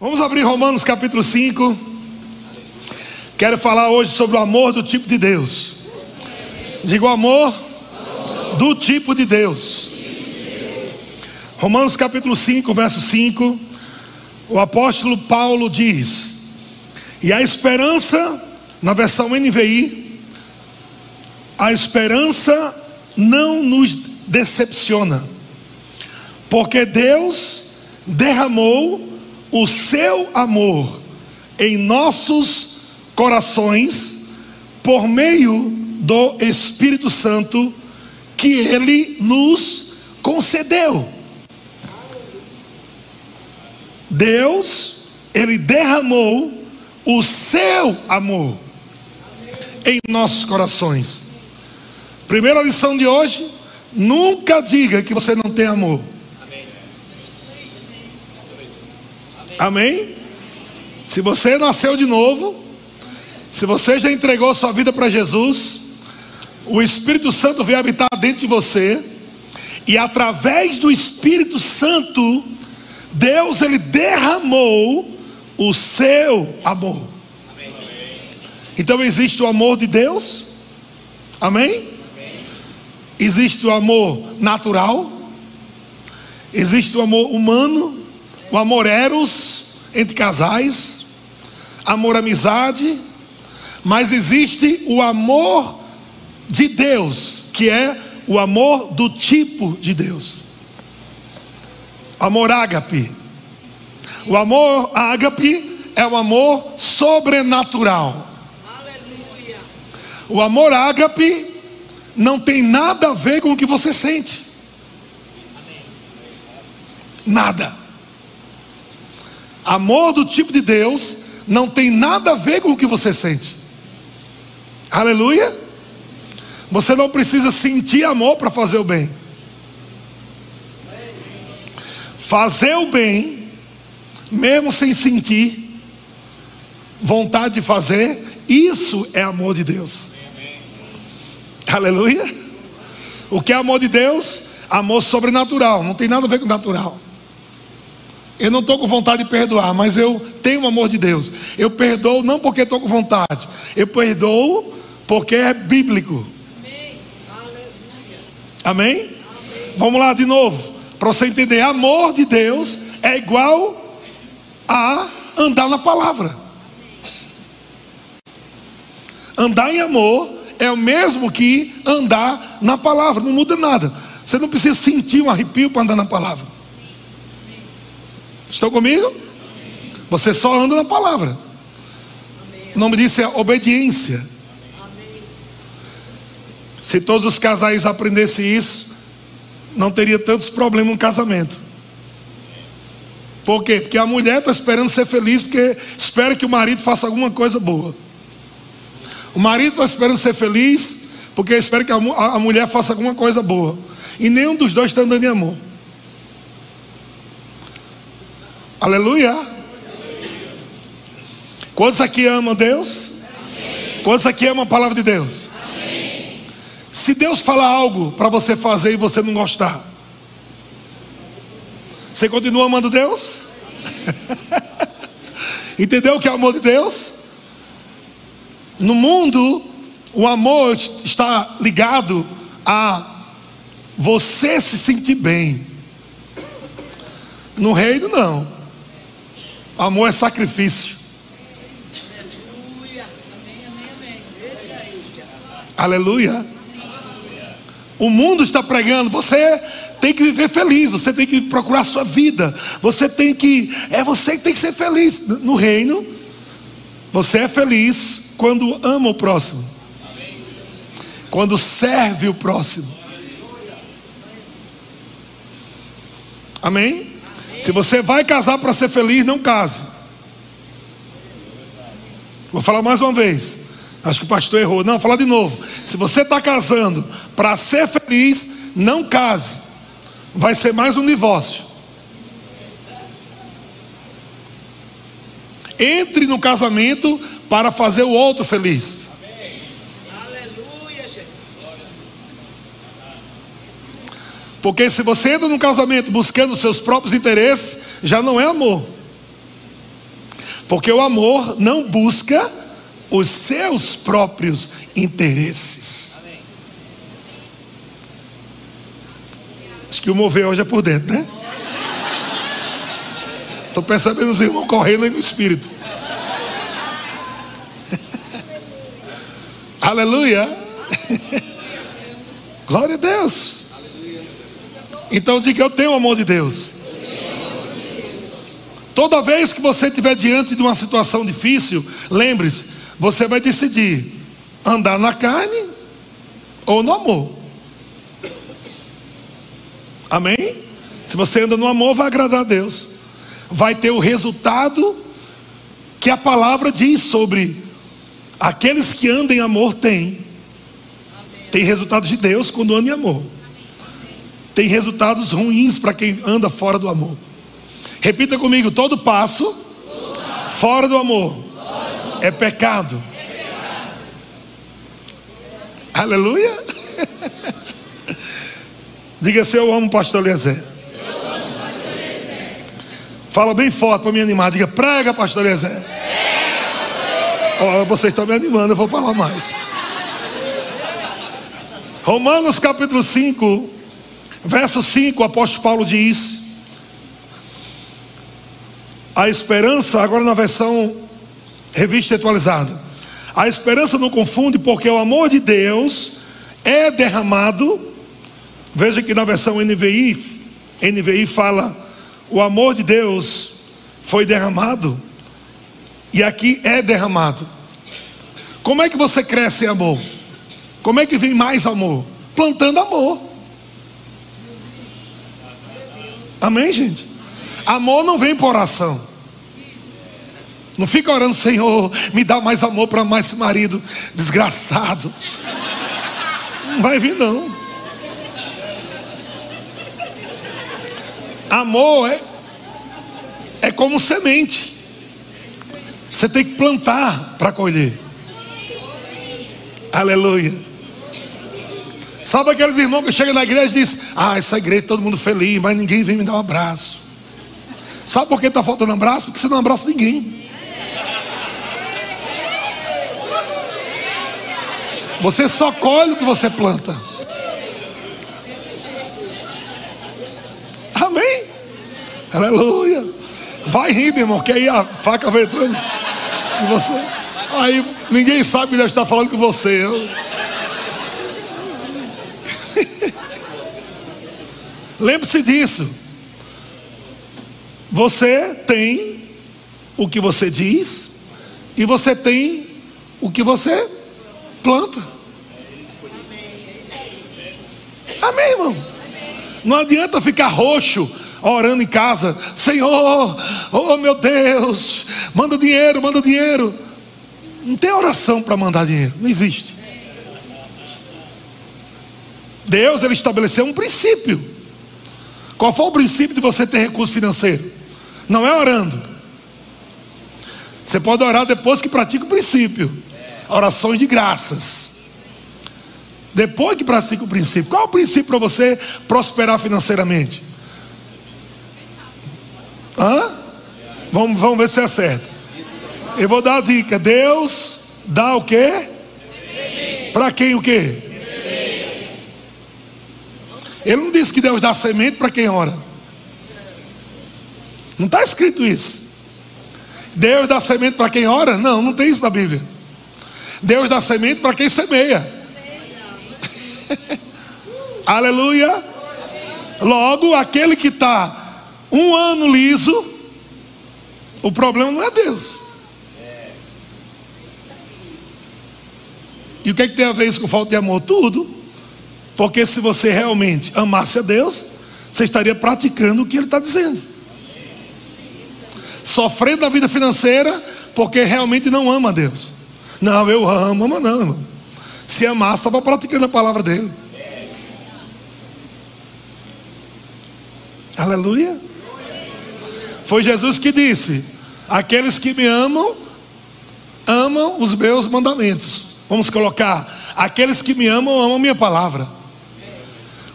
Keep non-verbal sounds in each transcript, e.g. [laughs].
Vamos abrir Romanos capítulo 5. Quero falar hoje sobre o amor do tipo de Deus. Digo amor do tipo de Deus. Romanos capítulo 5, verso 5. O apóstolo Paulo diz: E a esperança, na versão NVI, a esperança não nos decepciona, porque Deus derramou o seu amor em nossos corações por meio do Espírito Santo que ele nos concedeu. Deus, ele derramou o seu amor em nossos corações. Primeira lição de hoje: nunca diga que você não tem amor. Amém? Se você nasceu de novo, se você já entregou sua vida para Jesus, o Espírito Santo veio habitar dentro de você, e através do Espírito Santo, Deus ele derramou o seu amor. Então existe o amor de Deus, amém? Existe o amor natural, existe o amor humano, o amor eros entre casais, amor amizade, mas existe o amor de Deus, que é o amor do tipo de Deus. Amor ágape. O amor ágape é o amor sobrenatural. O amor ágape não tem nada a ver com o que você sente. Nada. Amor do tipo de Deus não tem nada a ver com o que você sente. Aleluia. Você não precisa sentir amor para fazer o bem. Fazer o bem, mesmo sem sentir vontade de fazer, isso é amor de Deus. Aleluia. O que é amor de Deus? Amor sobrenatural, não tem nada a ver com natural. Eu não estou com vontade de perdoar, mas eu tenho o amor de Deus. Eu perdoo não porque estou com vontade, eu perdoo porque é bíblico. Amém? Amém? Vamos lá de novo, para você entender: amor de Deus é igual a andar na palavra. Andar em amor é o mesmo que andar na palavra, não muda nada. Você não precisa sentir um arrepio para andar na palavra. Estão comigo? Você só anda na palavra. O nome disso é obediência. Se todos os casais aprendessem isso, não teria tantos problemas no casamento. Por quê? Porque a mulher está esperando ser feliz, porque espera que o marido faça alguma coisa boa. O marido está esperando ser feliz, porque espera que a, a mulher faça alguma coisa boa. E nenhum dos dois está andando em amor. Aleluia. Quantos aqui amam Deus? Quantos aqui amam a palavra de Deus? Se Deus falar algo para você fazer e você não gostar, você continua amando Deus? [laughs] Entendeu o que é o amor de Deus? No mundo, o amor está ligado a você se sentir bem. No reino, não. Amor é sacrifício. Aleluia. O mundo está pregando, você tem que viver feliz, você tem que procurar a sua vida, você tem que, é você que tem que ser feliz. No reino, você é feliz quando ama o próximo, quando serve o próximo. Amém? Se você vai casar para ser feliz, não case. Vou falar mais uma vez. Acho que o pastor errou. Não, vou falar de novo. Se você está casando para ser feliz, não case. Vai ser mais um divórcio. Entre no casamento para fazer o outro feliz. Porque se você entra num casamento buscando os seus próprios interesses, já não é amor. Porque o amor não busca os seus próprios interesses. Acho que o mover hoje é por dentro, né? Estou percebendo os irmãos correndo aí no espírito. [laughs] Aleluia. [laughs] Glória a Deus. Então diga: Eu tenho o amor de Deus. Toda vez que você estiver diante de uma situação difícil, lembre-se: você vai decidir andar na carne ou no amor. Amém? Se você anda no amor, vai agradar a Deus. Vai ter o resultado que a palavra diz sobre aqueles que andam em amor têm. Tem resultados de Deus quando anda em amor. Tem resultados ruins para quem anda fora do amor. Repita comigo: todo passo fora do amor é pecado. Aleluia. [laughs] Diga se eu amo pastor Eliezer. Fala bem forte para me animar. Diga, prega, pastor Eliezer. Oh, vocês estão me animando, eu vou falar mais. Romanos capítulo 5, verso 5, o apóstolo Paulo diz: A esperança, agora na versão revista atualizada. A esperança não confunde, porque o amor de Deus é derramado. Veja que na versão NVI, NVI fala: o amor de Deus foi derramado, e aqui é derramado. Como é que você cresce em amor? Como é que vem mais amor? Plantando amor. Amém, gente? Amor não vem por oração. Não fica orando, Senhor, me dá mais amor para mais esse marido desgraçado. Não vai vir, não. Amor é, é como semente. Você tem que plantar para colher. Aleluia. Sabe aqueles irmãos que chegam na igreja e dizem: Ah, essa igreja todo mundo feliz, mas ninguém vem me dar um abraço. Sabe por que está faltando abraço? Porque você não abraça ninguém. Você só colhe o que você planta. Amém? Aleluia. Vai rindo, irmão, que aí a faca vai entrando em você. Aí ninguém sabe que Deus está falando com você. [laughs] Lembre-se disso. Você tem o que você diz e você tem o que você planta. Amém, irmão? Não adianta ficar roxo orando em casa, Senhor, oh meu Deus, manda dinheiro, manda dinheiro. Não tem oração para mandar dinheiro, não existe. Deus ele estabeleceu um princípio. Qual foi o princípio de você ter recurso financeiro? Não é orando. Você pode orar depois que pratica o princípio. Orações de graças. Depois que pratica o princípio. Qual é o princípio para você prosperar financeiramente? Hã? Vamos, vamos ver se é certo. Eu vou dar a dica. Deus dá o quê? Para quem o quê? Ele não disse que Deus dá semente para quem ora. Não está escrito isso. Deus dá semente para quem ora? Não, não tem isso na Bíblia. Deus dá semente para quem semeia. [laughs] Aleluia. Logo, aquele que está um ano liso, o problema não é Deus. E o que, é que tem a ver isso com falta de amor? Tudo. Porque se você realmente amasse a Deus, você estaria praticando o que Ele está dizendo. Sofrendo a vida financeira porque realmente não ama a Deus. Não, eu amo, ama não, irmão. Se amar, para praticando a palavra dele. Aleluia. Foi Jesus que disse: Aqueles que me amam, amam os meus mandamentos. Vamos colocar: Aqueles que me amam, amam minha palavra.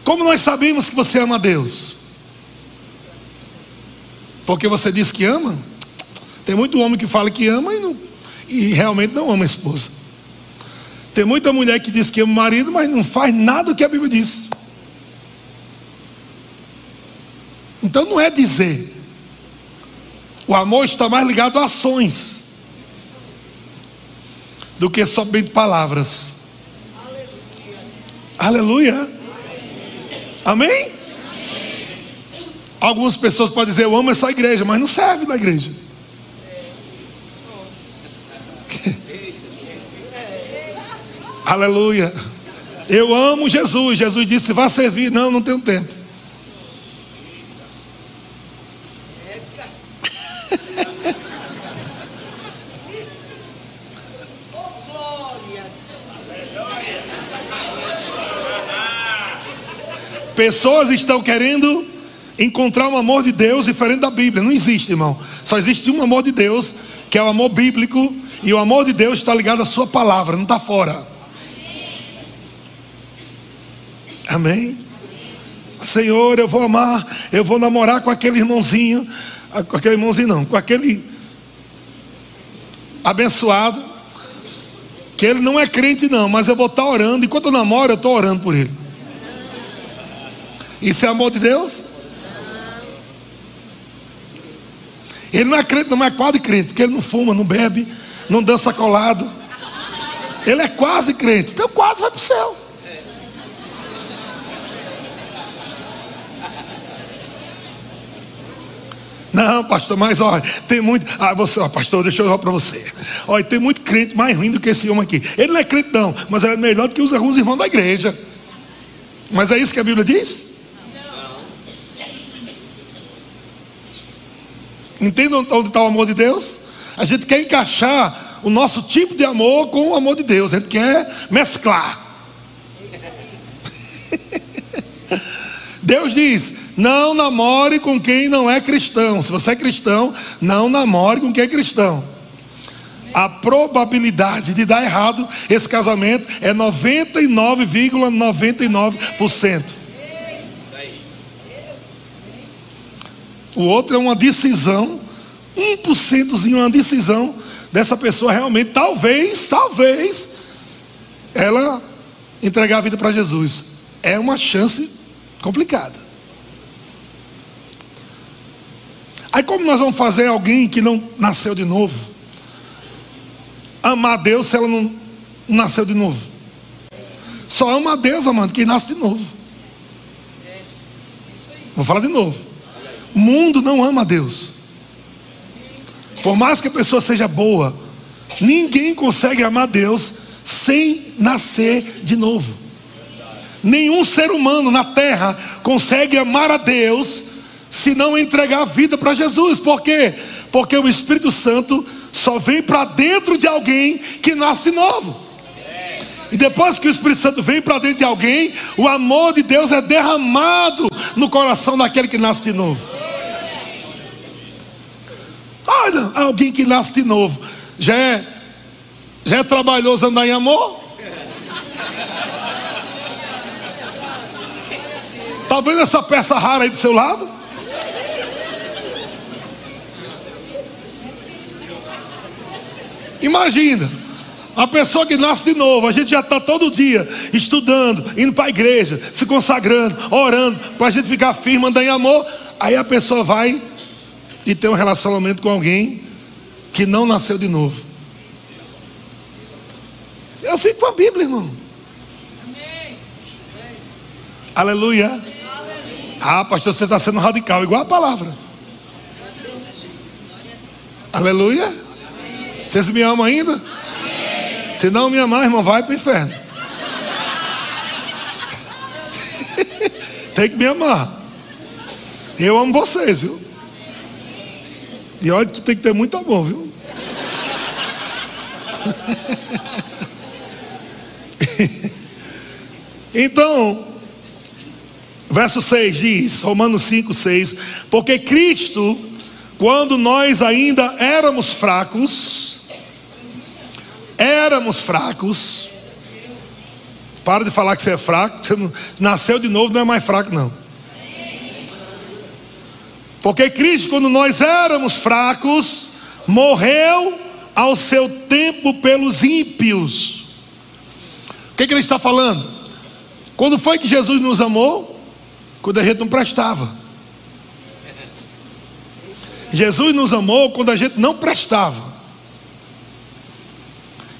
Como nós sabemos que você ama a Deus? Porque você diz que ama? Tem muito homem que fala que ama e, não, e realmente não ama a esposa. Tem muita mulher que diz que ama o marido, mas não faz nada do que a Bíblia diz. Então não é dizer. O amor está mais ligado a ações do que somente palavras. Aleluia. Aleluia. Amém? Algumas pessoas podem dizer, eu amo essa igreja, mas não serve na igreja. [laughs] Aleluia. Eu amo Jesus. Jesus disse: vá servir. Não, não tenho tempo. Pessoas estão querendo encontrar um amor de Deus diferente da Bíblia. Não existe, irmão. Só existe um amor de Deus, que é o amor bíblico, e o amor de Deus está ligado à sua palavra, não está fora. Amém? Senhor, eu vou amar, eu vou namorar com aquele irmãozinho, ah, com aquele irmãozinho não, com aquele abençoado, que ele não é crente não, mas eu vou estar orando, enquanto eu namoro, eu estou orando por ele. Isso é amor de Deus? Ele não é crente, não é quase crente, porque ele não fuma, não bebe, não dança colado. Ele é quase crente, então quase vai para o céu. Não, pastor, mas olha, tem muito. Ah, você, ó, pastor, deixa eu falar para você. Olha, tem muito crente mais ruim do que esse homem aqui. Ele não é crente, não, mas ele é melhor do que os alguns irmãos da igreja. Mas é isso que a Bíblia diz? Entendam onde está o amor de Deus? A gente quer encaixar o nosso tipo de amor com o amor de Deus. A gente quer mesclar. Deus diz: não namore com quem não é cristão. Se você é cristão, não namore com quem é cristão. A probabilidade de dar errado esse casamento é 99,99%. ,99%. O outro é uma decisão, 1%zinho, uma decisão dessa pessoa realmente, talvez, talvez, ela entregar a vida para Jesus. É uma chance complicada. Aí, como nós vamos fazer alguém que não nasceu de novo? Amar Deus se ela não nasceu de novo? Só ama a Deus, amando, quem nasce de novo. Vou falar de novo. O mundo não ama a Deus. Por mais que a pessoa seja boa, ninguém consegue amar Deus sem nascer de novo. Nenhum ser humano na terra consegue amar a Deus se não entregar a vida para Jesus. Por quê? Porque o Espírito Santo só vem para dentro de alguém que nasce novo. E depois que o Espírito Santo vem para dentro de alguém, o amor de Deus é derramado no coração daquele que nasce de novo. Olha, alguém que nasce de novo já é, já é trabalhoso andar em amor? Está vendo essa peça rara aí do seu lado? Imagina, a pessoa que nasce de novo, a gente já está todo dia estudando, indo para a igreja, se consagrando, orando, para a gente ficar firme, andar em amor. Aí a pessoa vai e tem um relacionamento com alguém que não nasceu de novo. Eu fico com a Bíblia, irmão. Amém. Aleluia. Aleluia. Ah, pastor, você está sendo radical, igual a palavra. Aleluia. Vocês me amam ainda? Amém. Se não me amar, irmão, vai para o inferno. [laughs] tem que me amar. Eu amo vocês, viu? E olha que tem que ter muito amor, viu? [laughs] então, verso 6 diz, Romanos 5, 6: Porque Cristo, quando nós ainda éramos fracos, éramos fracos. Para de falar que você é fraco. Você não, nasceu de novo, não é mais fraco, não. Porque Cristo, quando nós éramos fracos, morreu ao seu tempo pelos ímpios. O que, que ele está falando? Quando foi que Jesus nos amou? Quando a gente não prestava. Jesus nos amou quando a gente não prestava.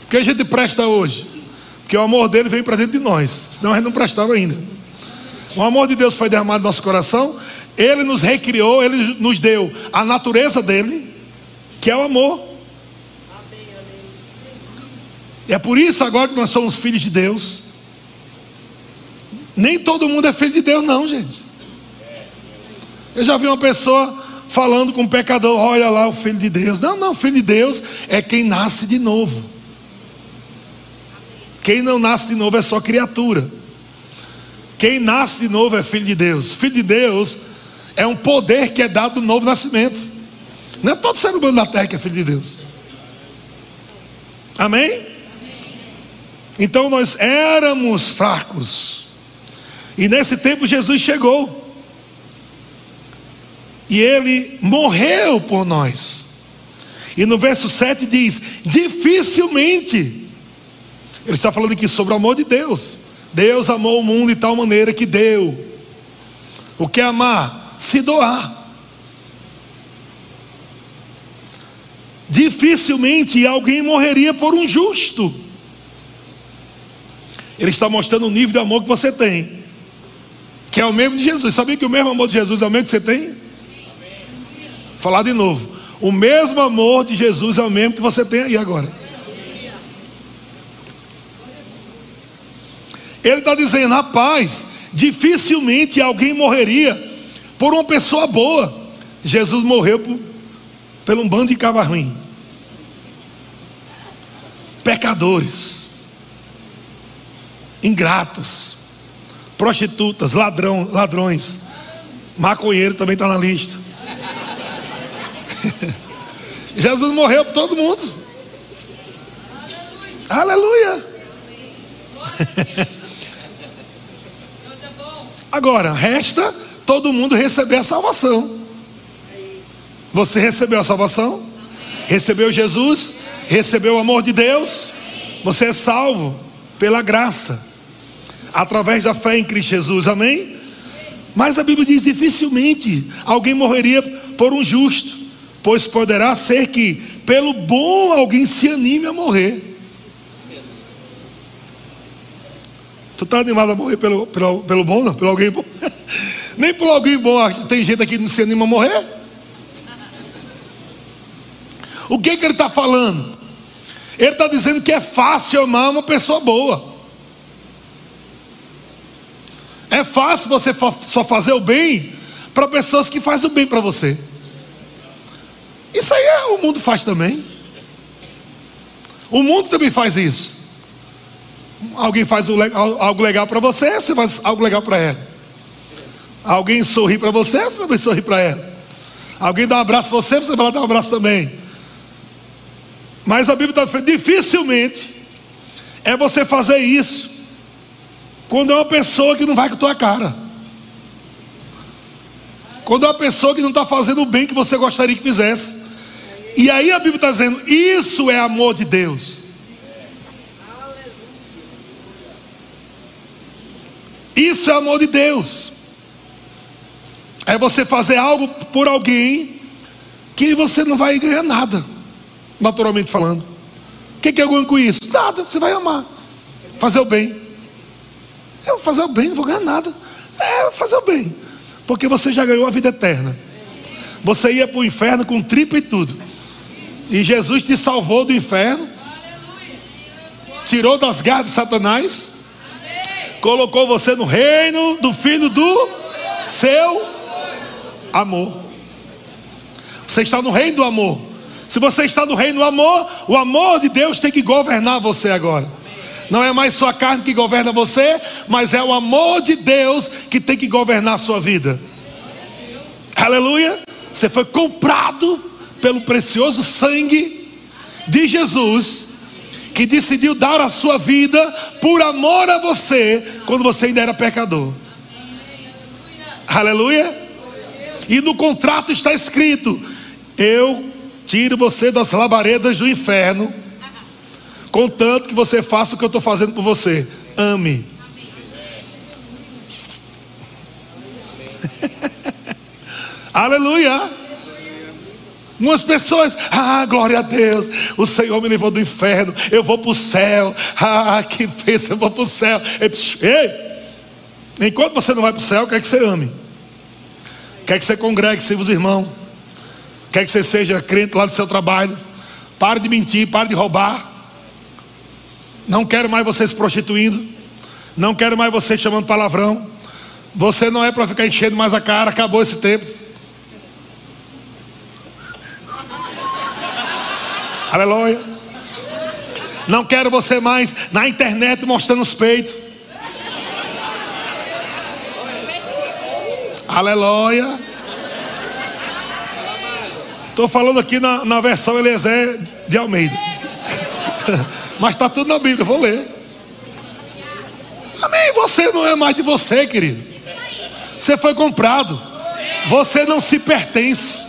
O que a gente presta hoje? Porque o amor dele vem para dentro de nós, senão a gente não prestava ainda. O amor de Deus foi derramado no nosso coração, ele nos recriou, ele nos deu a natureza dele, que é o amor. É por isso agora que nós somos filhos de Deus. Nem todo mundo é filho de Deus, não, gente. Eu já vi uma pessoa falando com um pecador: olha lá o filho de Deus. Não, não, filho de Deus é quem nasce de novo. Quem não nasce de novo é só criatura. Quem nasce de novo é filho de Deus. Filho de Deus é um poder que é dado do novo nascimento. Não é todo ser humano da terra que é filho de Deus. Amém? Então nós éramos fracos. E nesse tempo Jesus chegou. E ele morreu por nós. E no verso 7 diz: dificilmente. Ele está falando aqui sobre o amor de Deus. Deus amou o mundo de tal maneira que deu. O que é amar? Se doar. Dificilmente alguém morreria por um justo. Ele está mostrando o nível de amor que você tem, que é o mesmo de Jesus. Sabia que o mesmo amor de Jesus é o mesmo que você tem? Falar de novo. O mesmo amor de Jesus é o mesmo que você tem aí agora. Ele está dizendo, rapaz, dificilmente alguém morreria por uma pessoa boa. Jesus morreu por, por um bando de cabra ruim. Pecadores, ingratos, prostitutas, ladrão, ladrões, maconheiro também está na lista. [laughs] Jesus morreu por todo mundo. Aleluia. [laughs] Agora, resta todo mundo receber a salvação. Você recebeu a salvação? Recebeu Jesus? Recebeu o amor de Deus? Você é salvo pela graça, através da fé em Cristo Jesus, amém? Mas a Bíblia diz: dificilmente alguém morreria por um justo pois poderá ser que pelo bom alguém se anime a morrer. Tu está animado a morrer pelo, pelo, pelo bom, não? Pelo alguém bom? [laughs] Nem por alguém bom. Tem gente aqui que não se anima a morrer. O que, que ele está falando? Ele está dizendo que é fácil amar uma pessoa boa. É fácil você só fazer o bem para pessoas que fazem o bem para você. Isso aí é, o mundo faz também. O mundo também faz isso. Alguém faz algo legal para você, você faz algo legal para ela. Alguém sorri para você, você também sorri para ela. Alguém dá um abraço para você, você vai dar um abraço também. Mas a Bíblia está dizendo, dificilmente é você fazer isso quando é uma pessoa que não vai com a tua cara. Quando é uma pessoa que não está fazendo o bem que você gostaria que fizesse. E aí a Bíblia está dizendo: isso é amor de Deus. Isso é amor de Deus. É você fazer algo por alguém que você não vai ganhar nada, naturalmente falando. O que, que eu ganho com isso? Nada, você vai amar. Fazer o bem. Eu vou fazer o bem, não vou ganhar nada. É, fazer o bem. Porque você já ganhou a vida eterna. Você ia para o inferno com tripa e tudo. E Jesus te salvou do inferno, tirou das garras de Satanás, colocou você no reino do filho do seu amor. Você está no reino do amor. Se você está no reino do amor, o amor de Deus tem que governar você agora. Não é mais sua carne que governa você, mas é o amor de Deus que tem que governar a sua vida. Aleluia. Você foi comprado pelo precioso sangue de Jesus, que decidiu dar a sua vida por amor a você, quando você ainda era pecador. Aleluia. E no contrato está escrito: Eu tiro você das labaredas do inferno, contanto que você faça o que eu estou fazendo por você. Ame. [laughs] Aleluia. Umas pessoas, ah, glória a Deus, o Senhor me levou do inferno, eu vou para o céu, [laughs] ah, que pensa, eu vou para o céu. Ei, enquanto você não vai para o céu, quer que você ame, quer que você congregue, sirva os irmãos, quer que você seja crente lá do seu trabalho, pare de mentir, pare de roubar, não quero mais você se prostituindo, não quero mais você chamando palavrão, você não é para ficar enchendo mais a cara, acabou esse tempo. Aleluia. Não quero você mais na internet mostrando os peitos. Aleluia. Estou falando aqui na, na versão Eliezer de Almeida. [laughs] Mas está tudo na Bíblia, vou ler. Amém. Você não é mais de você, querido. Você foi comprado. Você não se pertence.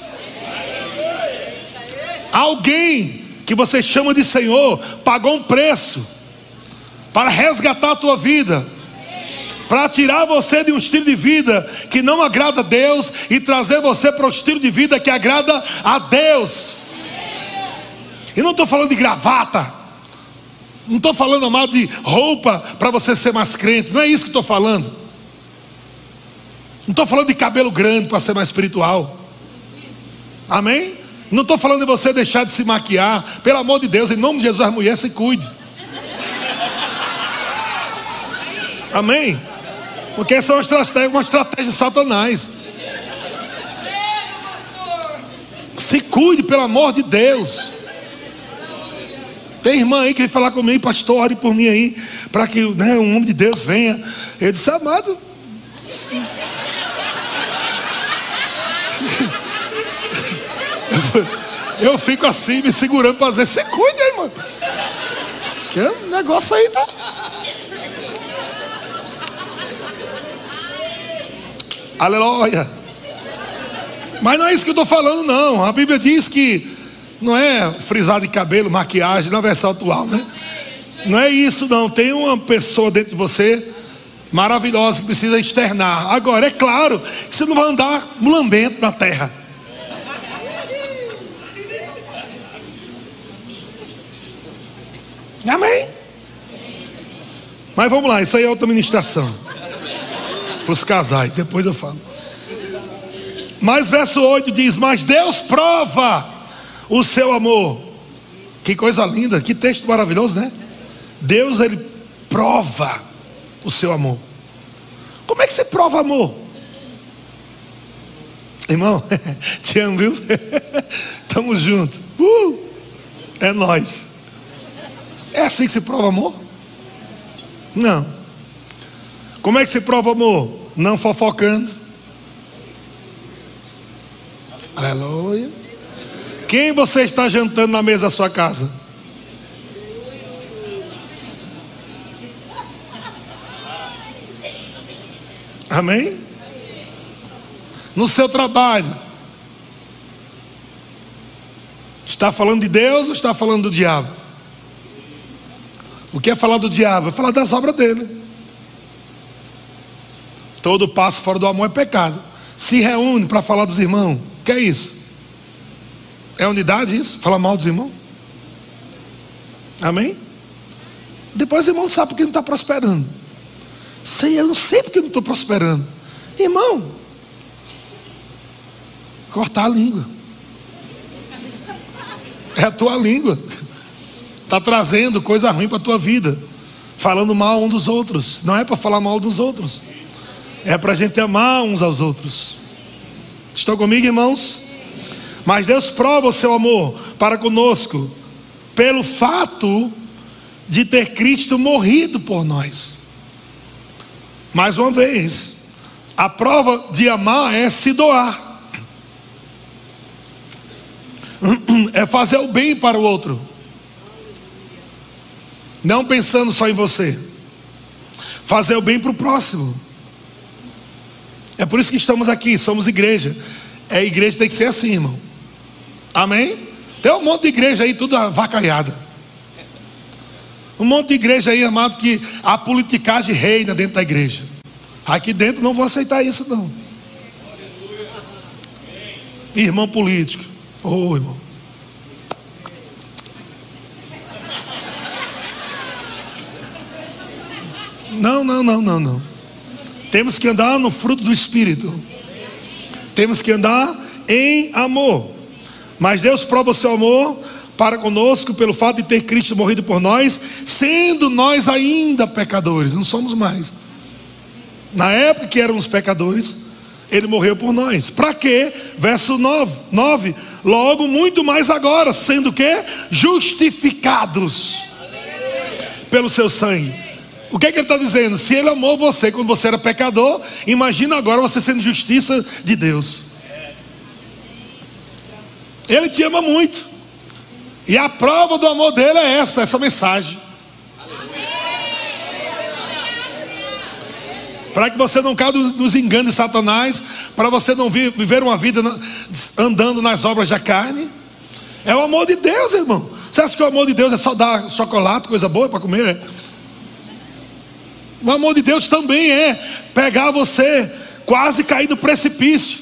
Alguém que você chama de Senhor, pagou um preço para resgatar a tua vida, para tirar você de um estilo de vida que não agrada a Deus e trazer você para o estilo de vida que agrada a Deus. E não estou falando de gravata, não estou falando, amado, de roupa para você ser mais crente, não é isso que estou falando. Não estou falando de cabelo grande para ser mais espiritual. Amém? Não estou falando de você deixar de se maquiar. Pelo amor de Deus, em nome de Jesus, a mulher se cuide. Amém? Porque essa é uma estratégia, uma estratégia de Satanás. Se cuide, pelo amor de Deus. Tem irmã aí que vem falar comigo, pastor, ore por mim aí, para que né, um homem de Deus venha. Ele disse, amado. Eu fico assim, me segurando para dizer, cuida aí, mano. Que o negócio aí tá. Aleluia. Mas não é isso que eu estou falando, não. A Bíblia diz que não é frisar de cabelo, maquiagem, na versão atual, né? Não é isso, não. Tem uma pessoa dentro de você maravilhosa que precisa externar. Agora, é claro você não vai andar mulambento na terra. Amém? Mas vamos lá, isso aí é outra ministração. Para os casais, depois eu falo. Mas verso 8 diz: Mas Deus prova o seu amor. Que coisa linda, que texto maravilhoso, né? Deus, ele prova o seu amor. Como é que você prova amor? Irmão, [laughs] te amo, viu? [laughs] Tamo junto. Uh, é nós. É assim que se prova amor? Não. Como é que se prova amor? Não fofocando. Aleluia. Quem você está jantando na mesa da sua casa? Amém? No seu trabalho. Está falando de Deus ou está falando do diabo? O que é falar do diabo? É falar das obras dele. Todo passo fora do amor é pecado. Se reúne para falar dos irmãos. Que é isso? É unidade isso? Falar mal dos irmãos? Amém? Depois o irmão sabe porque não está prosperando. Sei, eu não sei porque não estou prosperando. Irmão, cortar a língua. É a tua língua está trazendo coisa ruim para a tua vida, falando mal um dos outros. Não é para falar mal dos outros, é para a gente amar uns aos outros. Estão comigo, irmãos? Mas Deus prova o seu amor para conosco, pelo fato de ter Cristo morrido por nós. Mais uma vez, a prova de amar é se doar, é fazer o bem para o outro. Não pensando só em você. Fazer o bem para o próximo. É por isso que estamos aqui, somos igreja. É igreja tem que ser assim, irmão. Amém? Tem um monte de igreja aí, tudo avacalhada. Um monte de igreja aí, amado, que a politicagem reina dentro da igreja. Aqui dentro não vou aceitar isso, não. Irmão político. Ô oh, irmão. Não, não, não, não, não. Temos que andar no fruto do Espírito. Temos que andar em amor. Mas Deus prova o seu amor para conosco pelo fato de ter Cristo morrido por nós, sendo nós ainda pecadores, não somos mais. Na época que éramos pecadores, ele morreu por nós. Para quê? Verso 9, 9. Logo, muito mais agora, sendo que justificados pelo seu sangue. O que, é que ele está dizendo? Se ele amou você quando você era pecador, imagina agora você sendo justiça de Deus. Ele te ama muito. E a prova do amor dele é essa, essa mensagem. Para que você não caia nos enganos de Satanás, para você não viver uma vida andando nas obras da carne. É o amor de Deus, irmão. Você acha que o amor de Deus é só dar chocolate, coisa boa para comer? O amor de Deus também é pegar você quase cair no precipício.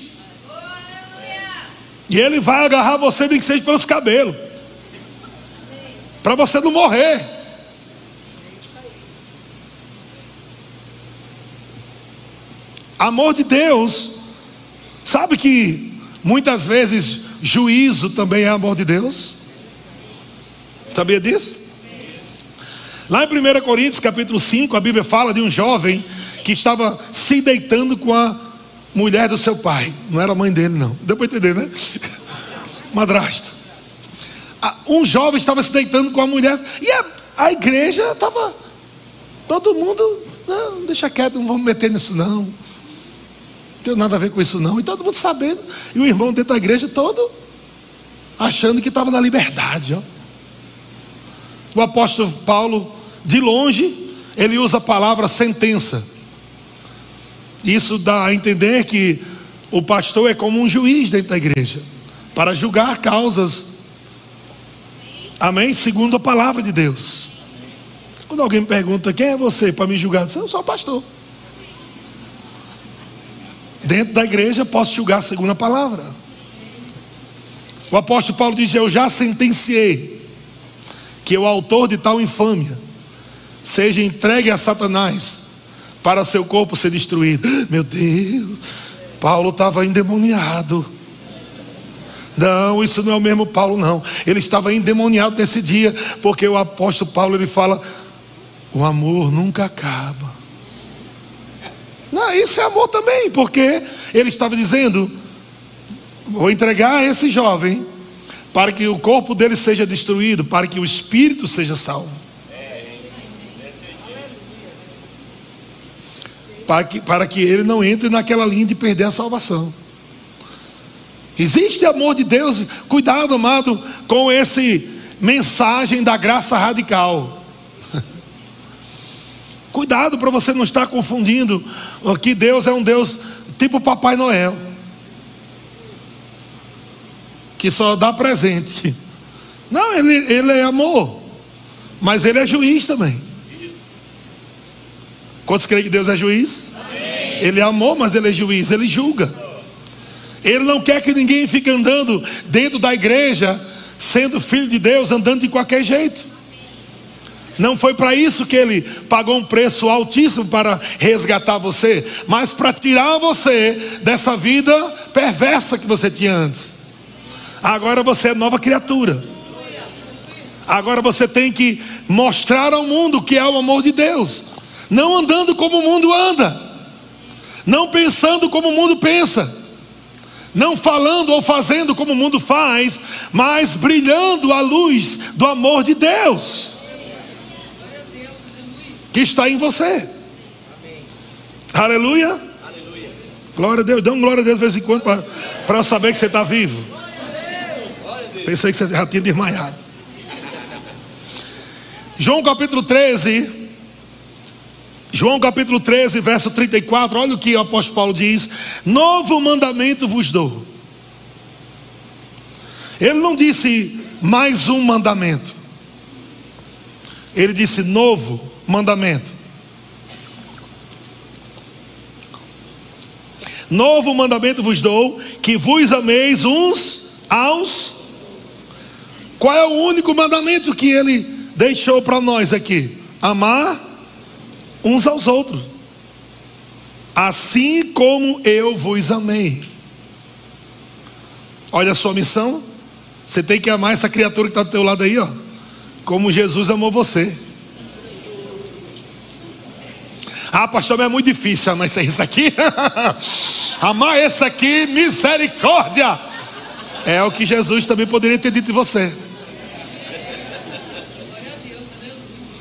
E ele vai agarrar você, nem que seja pelos cabelos. Para você não morrer. Amor de Deus. Sabe que muitas vezes juízo também é amor de Deus? Sabia disso? Lá em 1 Coríntios capítulo 5, a Bíblia fala de um jovem que estava se deitando com a mulher do seu pai. Não era a mãe dele, não. Deu para entender, né? [laughs] Madrasto. Um jovem estava se deitando com a mulher. E a, a igreja estava. Todo mundo. Não, deixa quieto, não vamos meter nisso, não. Não tem nada a ver com isso, não. E todo mundo sabendo. E o irmão dentro da igreja todo achando que estava na liberdade. Ó. O apóstolo Paulo de longe, ele usa a palavra sentença. Isso dá a entender que o pastor é como um juiz dentro da igreja, para julgar causas. Amém? Segundo a palavra de Deus. Quando alguém me pergunta quem é você para me julgar, eu, sou eu sou pastor. Dentro da igreja posso julgar segundo a palavra. O apóstolo Paulo diz: Eu já sentenciei que o autor de tal infâmia seja entregue a Satanás para seu corpo ser destruído. [gasps] Meu Deus, Paulo estava endemoniado. Não, isso não é o mesmo Paulo, não. Ele estava endemoniado nesse dia, porque o apóstolo Paulo ele fala: o amor nunca acaba. Não, isso é amor também, porque ele estava dizendo: vou entregar esse jovem para que o corpo dele seja destruído, para que o espírito seja salvo. Para que, para que ele não entre naquela linha de perder a salvação. Existe amor de Deus, cuidado, amado, com esse mensagem da graça radical. [laughs] cuidado para você não estar confundindo que Deus é um Deus tipo Papai Noel, que só dá presente. [laughs] Não, ele, ele é amor, mas ele é juiz também. Quantos creem que Deus é juiz? Amém. Ele amor, mas ele é juiz, ele julga. Ele não quer que ninguém fique andando dentro da igreja, sendo filho de Deus, andando de qualquer jeito. Não foi para isso que ele pagou um preço altíssimo para resgatar você, mas para tirar você dessa vida perversa que você tinha antes. Agora você é nova criatura. Agora você tem que mostrar ao mundo que é o amor de Deus não andando como o mundo anda, não pensando como o mundo pensa, não falando ou fazendo como o mundo faz, mas brilhando a luz do amor de Deus que está em você. Aleluia. Glória a Deus, dê um glória a Deus de vez em quando para eu saber que você está vivo. Pensei que você já tinha desmaiado. João capítulo 13. João capítulo 13, verso 34, olha o que o apóstolo Paulo diz: Novo mandamento vos dou. Ele não disse mais um mandamento. Ele disse: novo mandamento. Novo mandamento vos dou, que vos ameis uns aos. Qual é o único mandamento que ele deixou para nós aqui? Amar uns aos outros. Assim como eu vos amei. Olha a sua missão. Você tem que amar essa criatura que está do teu lado aí, ó. Como Jesus amou você. Ah, pastor, mas é muito difícil amar isso aqui. [laughs] amar esse aqui, misericórdia. É o que Jesus também poderia ter dito de você.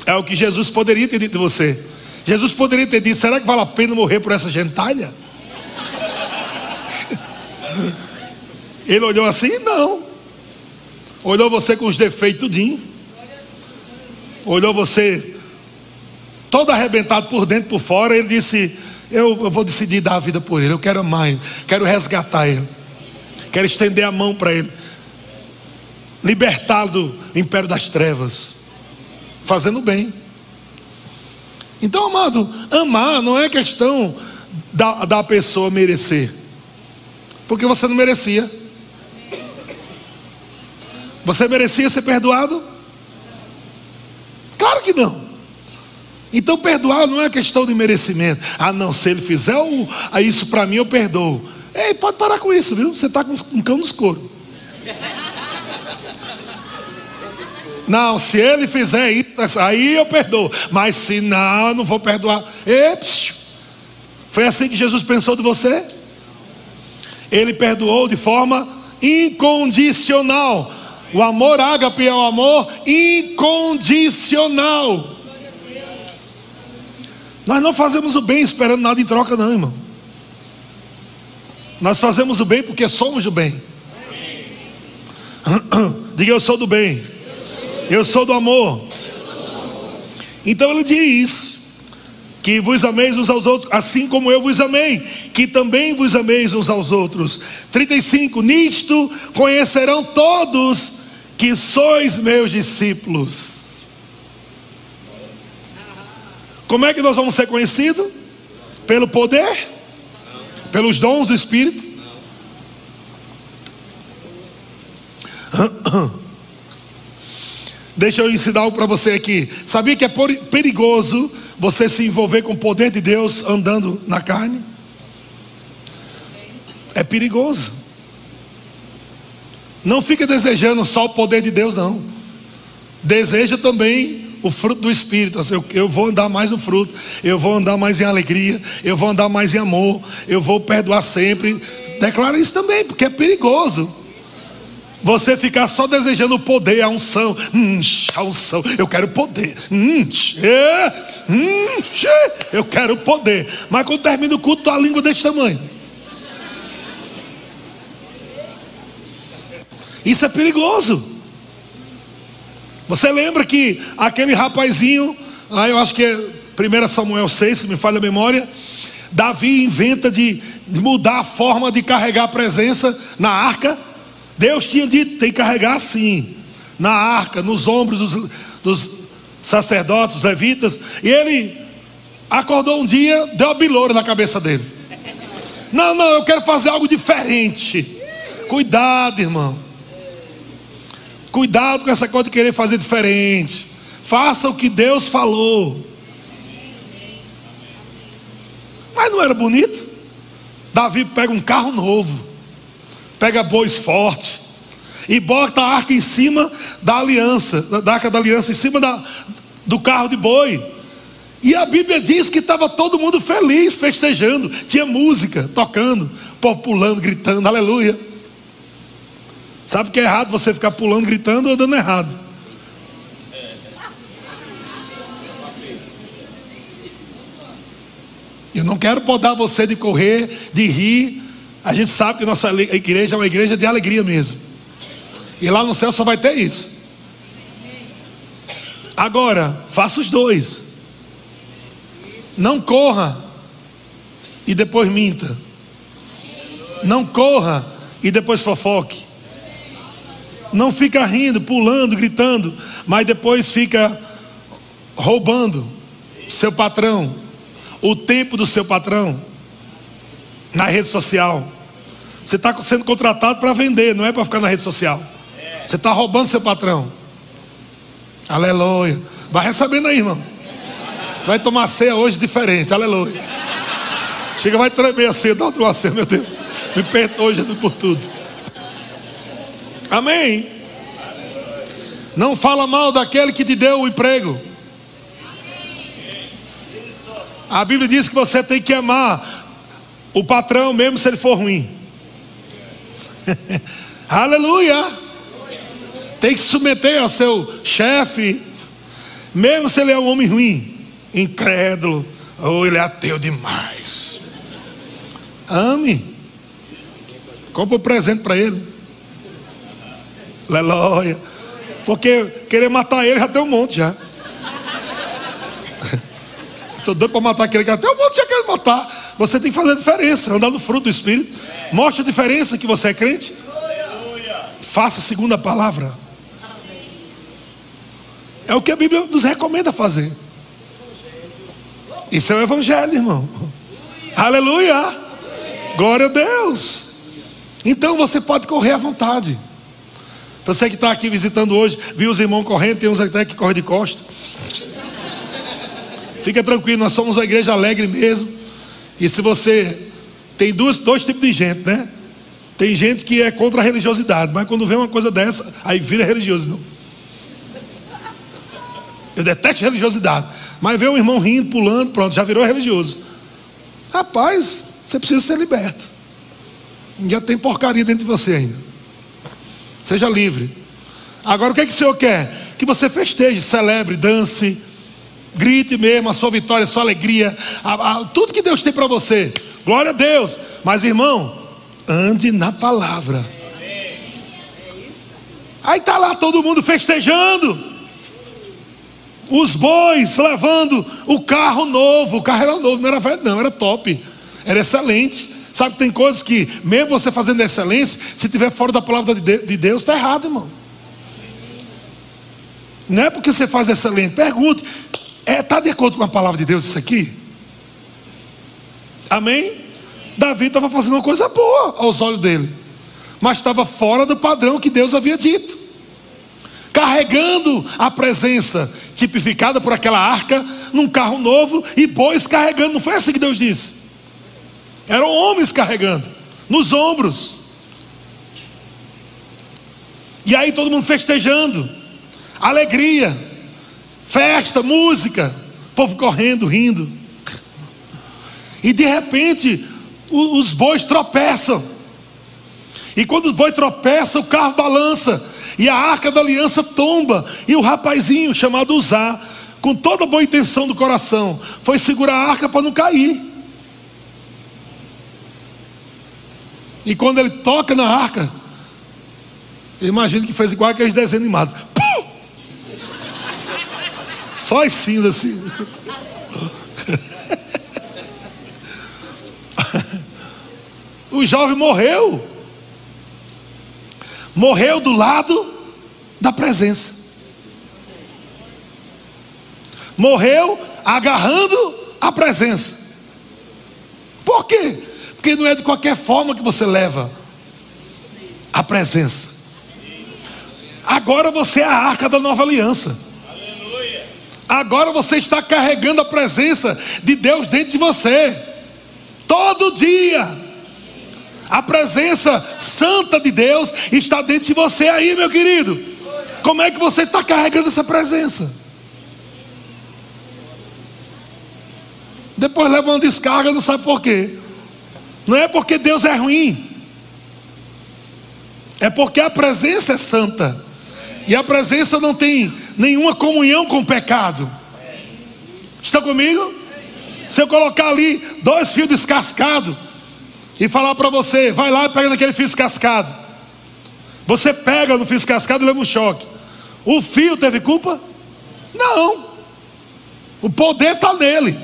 É o que Jesus poderia ter dito de você. Jesus poderia ter dito: será que vale a pena morrer por essa gentalha? Ele olhou assim? Não. Olhou você com os defeitos tudinho. Olhou você todo arrebentado por dentro por fora. Ele disse: eu, eu vou decidir dar a vida por ele. Eu quero amar ele. Quero resgatar ele. Quero estender a mão para ele. Libertá-lo do império das trevas. Fazendo bem. Então, amado, amar não é questão da, da pessoa merecer. Porque você não merecia. Você merecia ser perdoado? Claro que não. Então perdoar não é questão de merecimento. Ah, não, se ele fizer o, isso para mim, eu perdoo. Ei, pode parar com isso, viu? Você está com um cão nos couro. Não, se ele fizer isso, aí eu perdoo. Mas se não, eu não vou perdoar. Eps, foi assim que Jesus pensou de você? Ele perdoou de forma incondicional. O amor ágape é o amor incondicional. Nós não fazemos o bem esperando nada em troca, não, irmão. Nós fazemos o bem porque somos do bem. [coughs] Diga eu sou do bem. Eu sou do amor. Então ele diz que vos ameis uns aos outros, assim como eu vos amei, que também vos ameis uns aos outros. 35. Nisto conhecerão todos que sois meus discípulos. Como é que nós vamos ser conhecidos? Pelo poder? Pelos dons do Espírito? [clears throat] Deixa eu ensinar algo para você aqui. Sabia que é perigoso você se envolver com o poder de Deus andando na carne? É perigoso. Não fica desejando só o poder de Deus, não. Deseja também o fruto do Espírito. Eu, eu, vou andar mais no fruto, eu vou andar mais em alegria, eu vou andar mais em amor, eu vou perdoar sempre. Declara isso também, porque é perigoso. Você ficar só desejando poder, a unção. Hum, a unção, eu quero poder. Hum, hum, eu quero poder. Mas quando termina o culto, a língua desse tamanho. Isso é perigoso. Você lembra que aquele rapazinho, lá eu acho que é 1 Samuel 6, se me falha a memória, Davi inventa de mudar a forma de carregar a presença na arca. Deus tinha dito, tem que carregar assim, na arca, nos ombros dos, dos sacerdotes, dos levitas. E ele acordou um dia, deu a biloura na cabeça dele. Não, não, eu quero fazer algo diferente. Cuidado, irmão. Cuidado com essa coisa de querer fazer diferente. Faça o que Deus falou. Mas não era bonito? Davi pega um carro novo, pega bois fortes e bota a arca em cima da aliança, da arca da aliança, em cima da, do carro de boi. E a Bíblia diz que estava todo mundo feliz, festejando, tinha música tocando, pulando, gritando, aleluia. Sabe que é errado você ficar pulando, gritando ou dando errado. Eu não quero podar você de correr, de rir. A gente sabe que nossa igreja é uma igreja de alegria mesmo. E lá no céu só vai ter isso. Agora, faça os dois. Não corra e depois minta. Não corra e depois fofoque. não fica rindo, pulando, gritando, mas depois fica roubando seu patrão, o tempo do seu patrão na rede social. Você está sendo contratado para vender, não é para ficar na rede social. Você está roubando seu patrão. Aleluia. Vai recebendo aí, irmão. Você vai tomar ceia hoje diferente. Aleluia. Chega, vai tremer assim, dá uma ceia, meu Deus. Me perdoa, Jesus, por tudo. Amém. Não fala mal daquele que te deu o emprego. A Bíblia diz que você tem que amar o patrão, mesmo se ele for ruim. [laughs] Aleluia! Tem que se submeter ao seu chefe, mesmo se ele é um homem ruim, incrédulo, ou ele é ateu demais. Ame. Compre um presente para ele. Aleluia. Porque querer matar ele já tem um monte já. Estou doido para matar aquele cara. Tem um monte já quer matar. Você tem que fazer a diferença, andar no fruto do Espírito. Mostre a diferença que você é crente. Faça a segunda palavra. É o que a Bíblia nos recomenda fazer. Isso é o Evangelho, irmão. Aleluia. Glória a Deus. Então você pode correr à vontade. Você que está aqui visitando hoje, viu os irmãos correndo, tem uns até que correm de costa. Fica tranquilo, nós somos uma igreja alegre mesmo. E se você. Tem dois, dois tipos de gente, né? Tem gente que é contra a religiosidade, mas quando vê uma coisa dessa, aí vira religioso. Não. Eu detesto religiosidade. Mas vê um irmão rindo, pulando, pronto, já virou religioso. Rapaz, você precisa ser liberto. Já tem porcaria dentro de você ainda. Seja livre. Agora o que, é que o Senhor quer? Que você festeje, celebre, dance, grite mesmo a sua vitória, a sua alegria, a, a, tudo que Deus tem para você. Glória a Deus. Mas irmão, ande na palavra. Aí está lá todo mundo festejando. Os bois levando o carro novo. O carro era novo, não era velho, não, era top. Era excelente. Sabe, tem coisas que, mesmo você fazendo excelência, se estiver fora da palavra de Deus, está errado, irmão. Não é porque você faz excelente. Pergunte: está é, tá de acordo com a palavra de Deus isso aqui? Amém? Davi estava fazendo uma coisa boa aos olhos dele, mas estava fora do padrão que Deus havia dito. Carregando a presença tipificada por aquela arca num carro novo e bois carregando, não foi assim que Deus disse? Eram homens carregando, nos ombros. E aí todo mundo festejando, alegria, festa, música, povo correndo, rindo. E de repente, os bois tropeçam. E quando os bois tropeçam, o carro balança. E a arca da aliança tomba. E o rapazinho chamado Uzá, com toda a boa intenção do coração, foi segurar a arca para não cair. E quando ele toca na arca, eu imagino que fez igual aqueles desenhos animados. Só as cinzas assim. o jovem morreu. Morreu do lado da presença. Morreu agarrando a presença. Por quê? Porque não é de qualquer forma que você leva a presença. Agora você é a arca da nova aliança. Agora você está carregando a presença de Deus dentro de você. Todo dia. A presença santa de Deus está dentro de você aí, meu querido. Como é que você está carregando essa presença? Depois leva uma descarga, não sabe por quê. Não é porque Deus é ruim, é porque a presença é santa, e a presença não tem nenhuma comunhão com o pecado. Está comigo? Se eu colocar ali dois fios descascados e falar para você, vai lá e pega naquele fio descascado. Você pega no fio descascado e leva um choque. O fio teve culpa? Não. O poder está nele.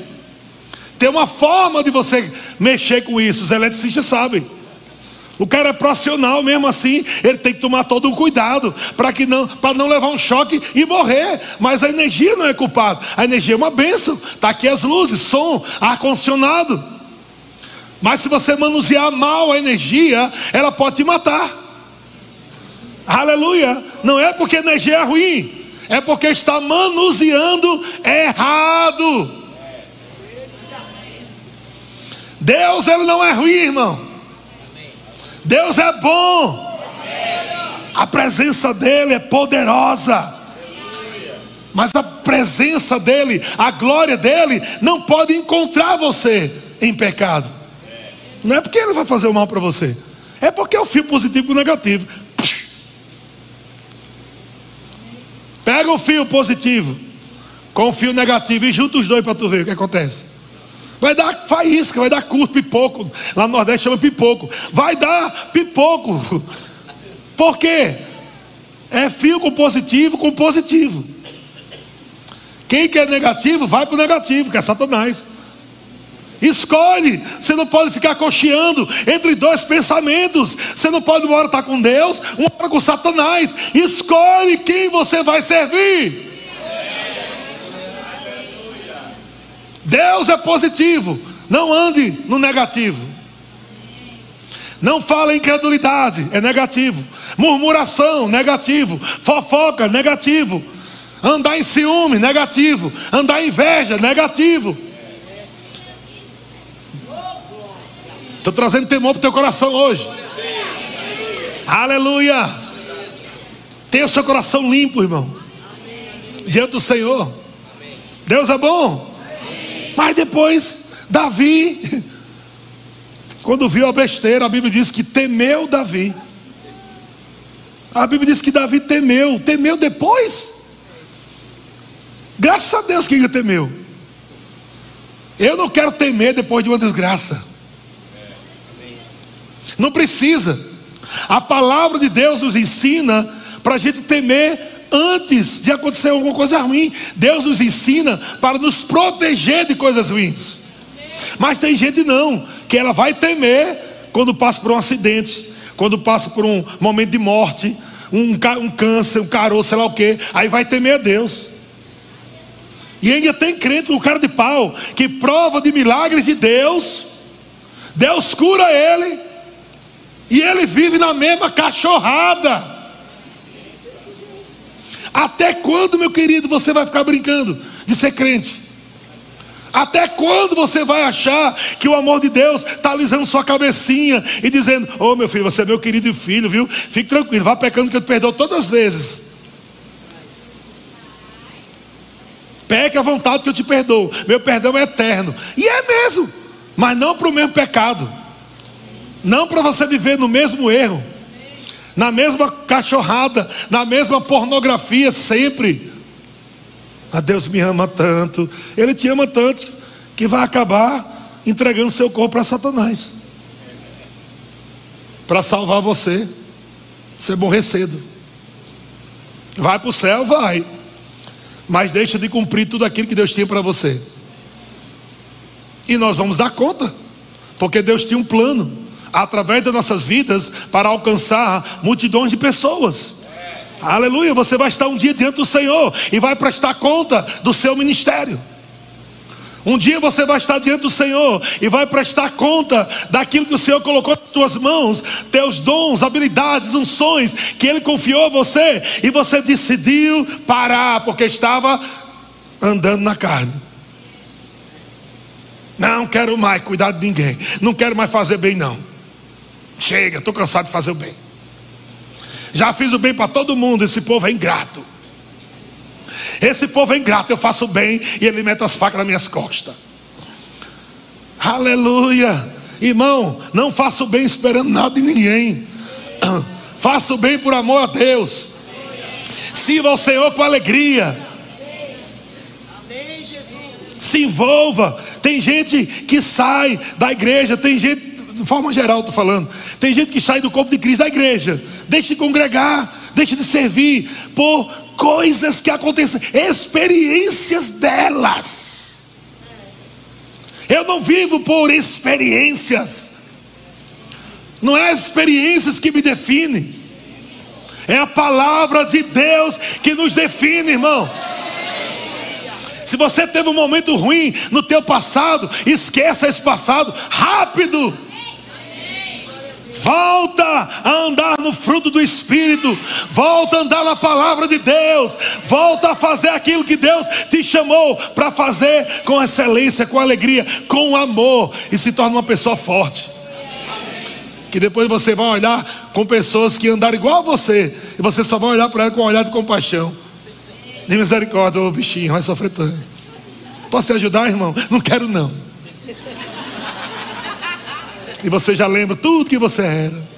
Tem uma forma de você mexer com isso, os eletricistas sabem. O cara é profissional mesmo assim, ele tem que tomar todo o cuidado para que não, para não levar um choque e morrer. Mas a energia não é culpada. A energia é uma bênção. Está aqui as luzes, som, ar condicionado. Mas se você manusear mal a energia, ela pode te matar. Aleluia! Não é porque a energia é ruim, é porque está manuseando errado. Deus ele não é ruim, irmão. Deus é bom. A presença dele é poderosa. Mas a presença dele, a glória dele, não pode encontrar você em pecado. Não é porque ele vai fazer o mal para você, é porque é o fio positivo e negativo. Pega o fio positivo com o fio negativo e junta os dois para tu ver o que acontece. Vai dar faísca, vai dar curto, pipoco. Lá no Nordeste chama pipoco. Vai dar pipoco. Por quê? É fio com positivo com positivo. Quem quer negativo, vai para o negativo, que é Satanás. Escolhe. Você não pode ficar cocheando entre dois pensamentos. Você não pode uma hora estar com Deus, uma hora com Satanás. Escolhe quem você vai servir. Deus é positivo, não ande no negativo. Não fala incredulidade, é negativo. Murmuração, negativo. Fofoca, negativo. Andar em ciúme, negativo. Andar em inveja, negativo. Estou trazendo temor para o teu coração hoje. Aleluia. Tenha o seu coração limpo, irmão. Diante do Senhor. Deus é bom. Mas depois, Davi, quando viu a besteira, a Bíblia diz que temeu Davi. A Bíblia diz que Davi temeu, temeu depois. Graças a Deus que ele temeu. Eu não quero temer depois de uma desgraça. Não precisa. A palavra de Deus nos ensina para a gente temer antes de acontecer alguma coisa ruim. Deus nos ensina para nos proteger de coisas ruins. Mas tem gente não, que ela vai temer quando passa por um acidente, quando passa por um momento de morte, um, um câncer, um caroço, sei lá o que, aí vai temer a Deus. E ainda tem crente com cara de pau que prova de milagres de Deus, Deus cura ele, e ele vive na mesma cachorrada. Até quando, meu querido, você vai ficar brincando de ser crente? Até quando você vai achar que o amor de Deus está alisando sua cabecinha e dizendo: Ô oh, meu filho, você é meu querido filho, viu? Fique tranquilo, vá pecando que eu te perdoo todas as vezes. Peque à vontade que eu te perdoo. Meu perdão é eterno. E é mesmo, mas não para o mesmo pecado. Não para você viver no mesmo erro na mesma cachorrada, na mesma pornografia sempre. A Deus me ama tanto, Ele te ama tanto, que vai acabar entregando seu corpo para Satanás para salvar você. Você morrer cedo. Vai para o céu, vai. Mas deixa de cumprir tudo aquilo que Deus tinha para você. E nós vamos dar conta, porque Deus tinha um plano através das nossas vidas para alcançar multidões de pessoas. Aleluia, você vai estar um dia diante do Senhor e vai prestar conta do seu ministério. Um dia você vai estar diante do Senhor e vai prestar conta daquilo que o Senhor colocou nas tuas mãos, teus dons, habilidades, unções que Ele confiou a você e você decidiu parar porque estava andando na carne. Não quero mais cuidar de ninguém, não quero mais fazer bem, não. Chega, estou cansado de fazer o bem. Já fiz o bem para todo mundo, esse povo é ingrato. Esse povo é ingrato, eu faço o bem e ele mete as facas nas minhas costas. Aleluia. Irmão, não faça o bem esperando nada de ninguém. [clears throat] Faça o bem por amor a Deus. Sirva ao Senhor com alegria. Se envolva. Tem gente que sai da igreja, tem gente de forma geral estou falando. Tem gente que sai do corpo de Cristo da igreja, deixa de congregar, deixa de servir por coisas que acontecem, experiências delas. Eu não vivo por experiências. Não é as experiências que me definem. É a palavra de Deus que nos define, irmão. Se você teve um momento ruim no teu passado, esqueça esse passado rápido. Volta a andar no fruto do Espírito, volta a andar na palavra de Deus, volta a fazer aquilo que Deus te chamou para fazer com excelência, com alegria, com amor e se torna uma pessoa forte. Que depois você vai olhar com pessoas que andaram igual a você, e você só vai olhar para ela com um olhar de compaixão, de misericórdia, ô bichinho, vai sofrer tanto. Posso te ajudar, irmão? Não quero, não. E você já lembra tudo que você era.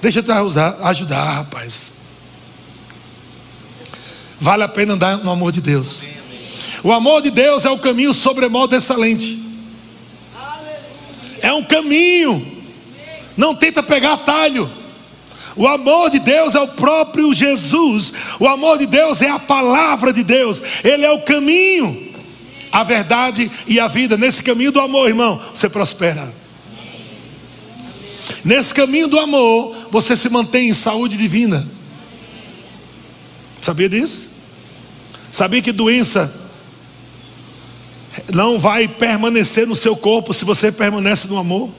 Deixa eu te ajudar, rapaz. Vale a pena andar no amor de Deus. O amor de Deus é o caminho sobremodo excelente. É um caminho não tenta pegar atalho. O amor de Deus é o próprio Jesus. O amor de Deus é a palavra de Deus. Ele é o caminho, a verdade e a vida. Nesse caminho do amor, irmão, você prospera. Nesse caminho do amor, você se mantém em saúde divina. Sabia disso? Sabia que doença não vai permanecer no seu corpo se você permanece no amor?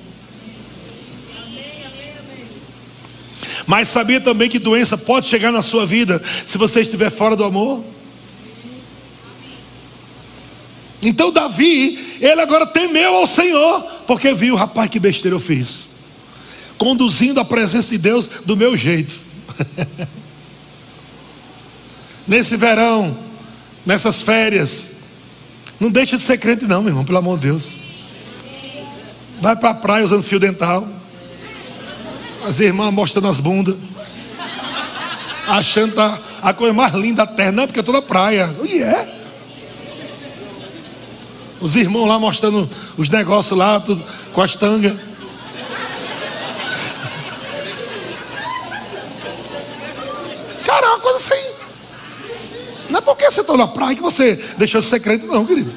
Mas sabia também que doença pode chegar na sua vida se você estiver fora do amor? Então Davi, ele agora temeu ao Senhor, porque viu, rapaz, que besteira eu fiz. Conduzindo a presença de Deus do meu jeito. [laughs] Nesse verão, nessas férias, não deixa de ser crente não, meu irmão, pelo amor de Deus. Vai para a praia usando fio dental. As irmãs mostrando as bundas. Achando tá a coisa mais linda da terra. Não, porque eu estou na praia. E é. Os irmãos lá mostrando os negócios lá, tudo, com as tangas. Cara, é uma coisa assim. Não é porque você está na praia que você deixou de ser crente, não, querido.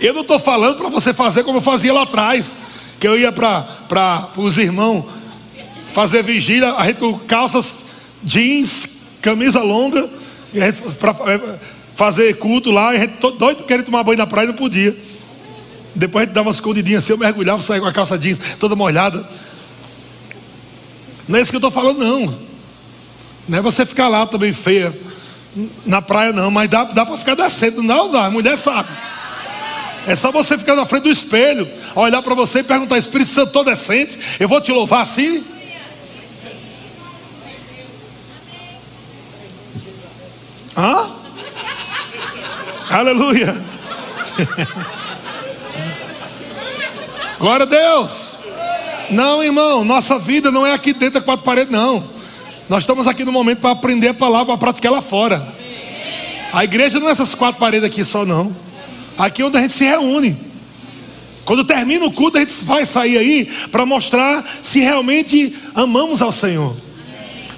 Eu não estou falando para você fazer como eu fazia lá atrás, que eu ia para os irmãos fazer vigília, a gente com calças, jeans, camisa longa, para é, fazer culto lá, a gente doido querendo tomar banho na praia não podia. Depois a gente dava umas escondidinhas assim, eu mergulhava, saía com a calça jeans toda molhada. Não é isso que eu estou falando, não. Não é você ficar lá também feia na praia, não, mas dá, dá para ficar descendo, não, não, a mulher sabe. É só você ficar na frente do espelho, olhar para você e perguntar: Espírito Santo, estou decente, eu vou te louvar assim? Hã? Aleluia. [laughs] Glória a Deus. Não, irmão, nossa vida não é aqui dentro da quatro paredes, não. Nós estamos aqui no momento para aprender a palavra, para praticar lá fora. A igreja não é essas quatro paredes aqui só, não. Aqui é onde a gente se reúne. Quando termina o culto, a gente vai sair aí para mostrar se realmente amamos ao Senhor.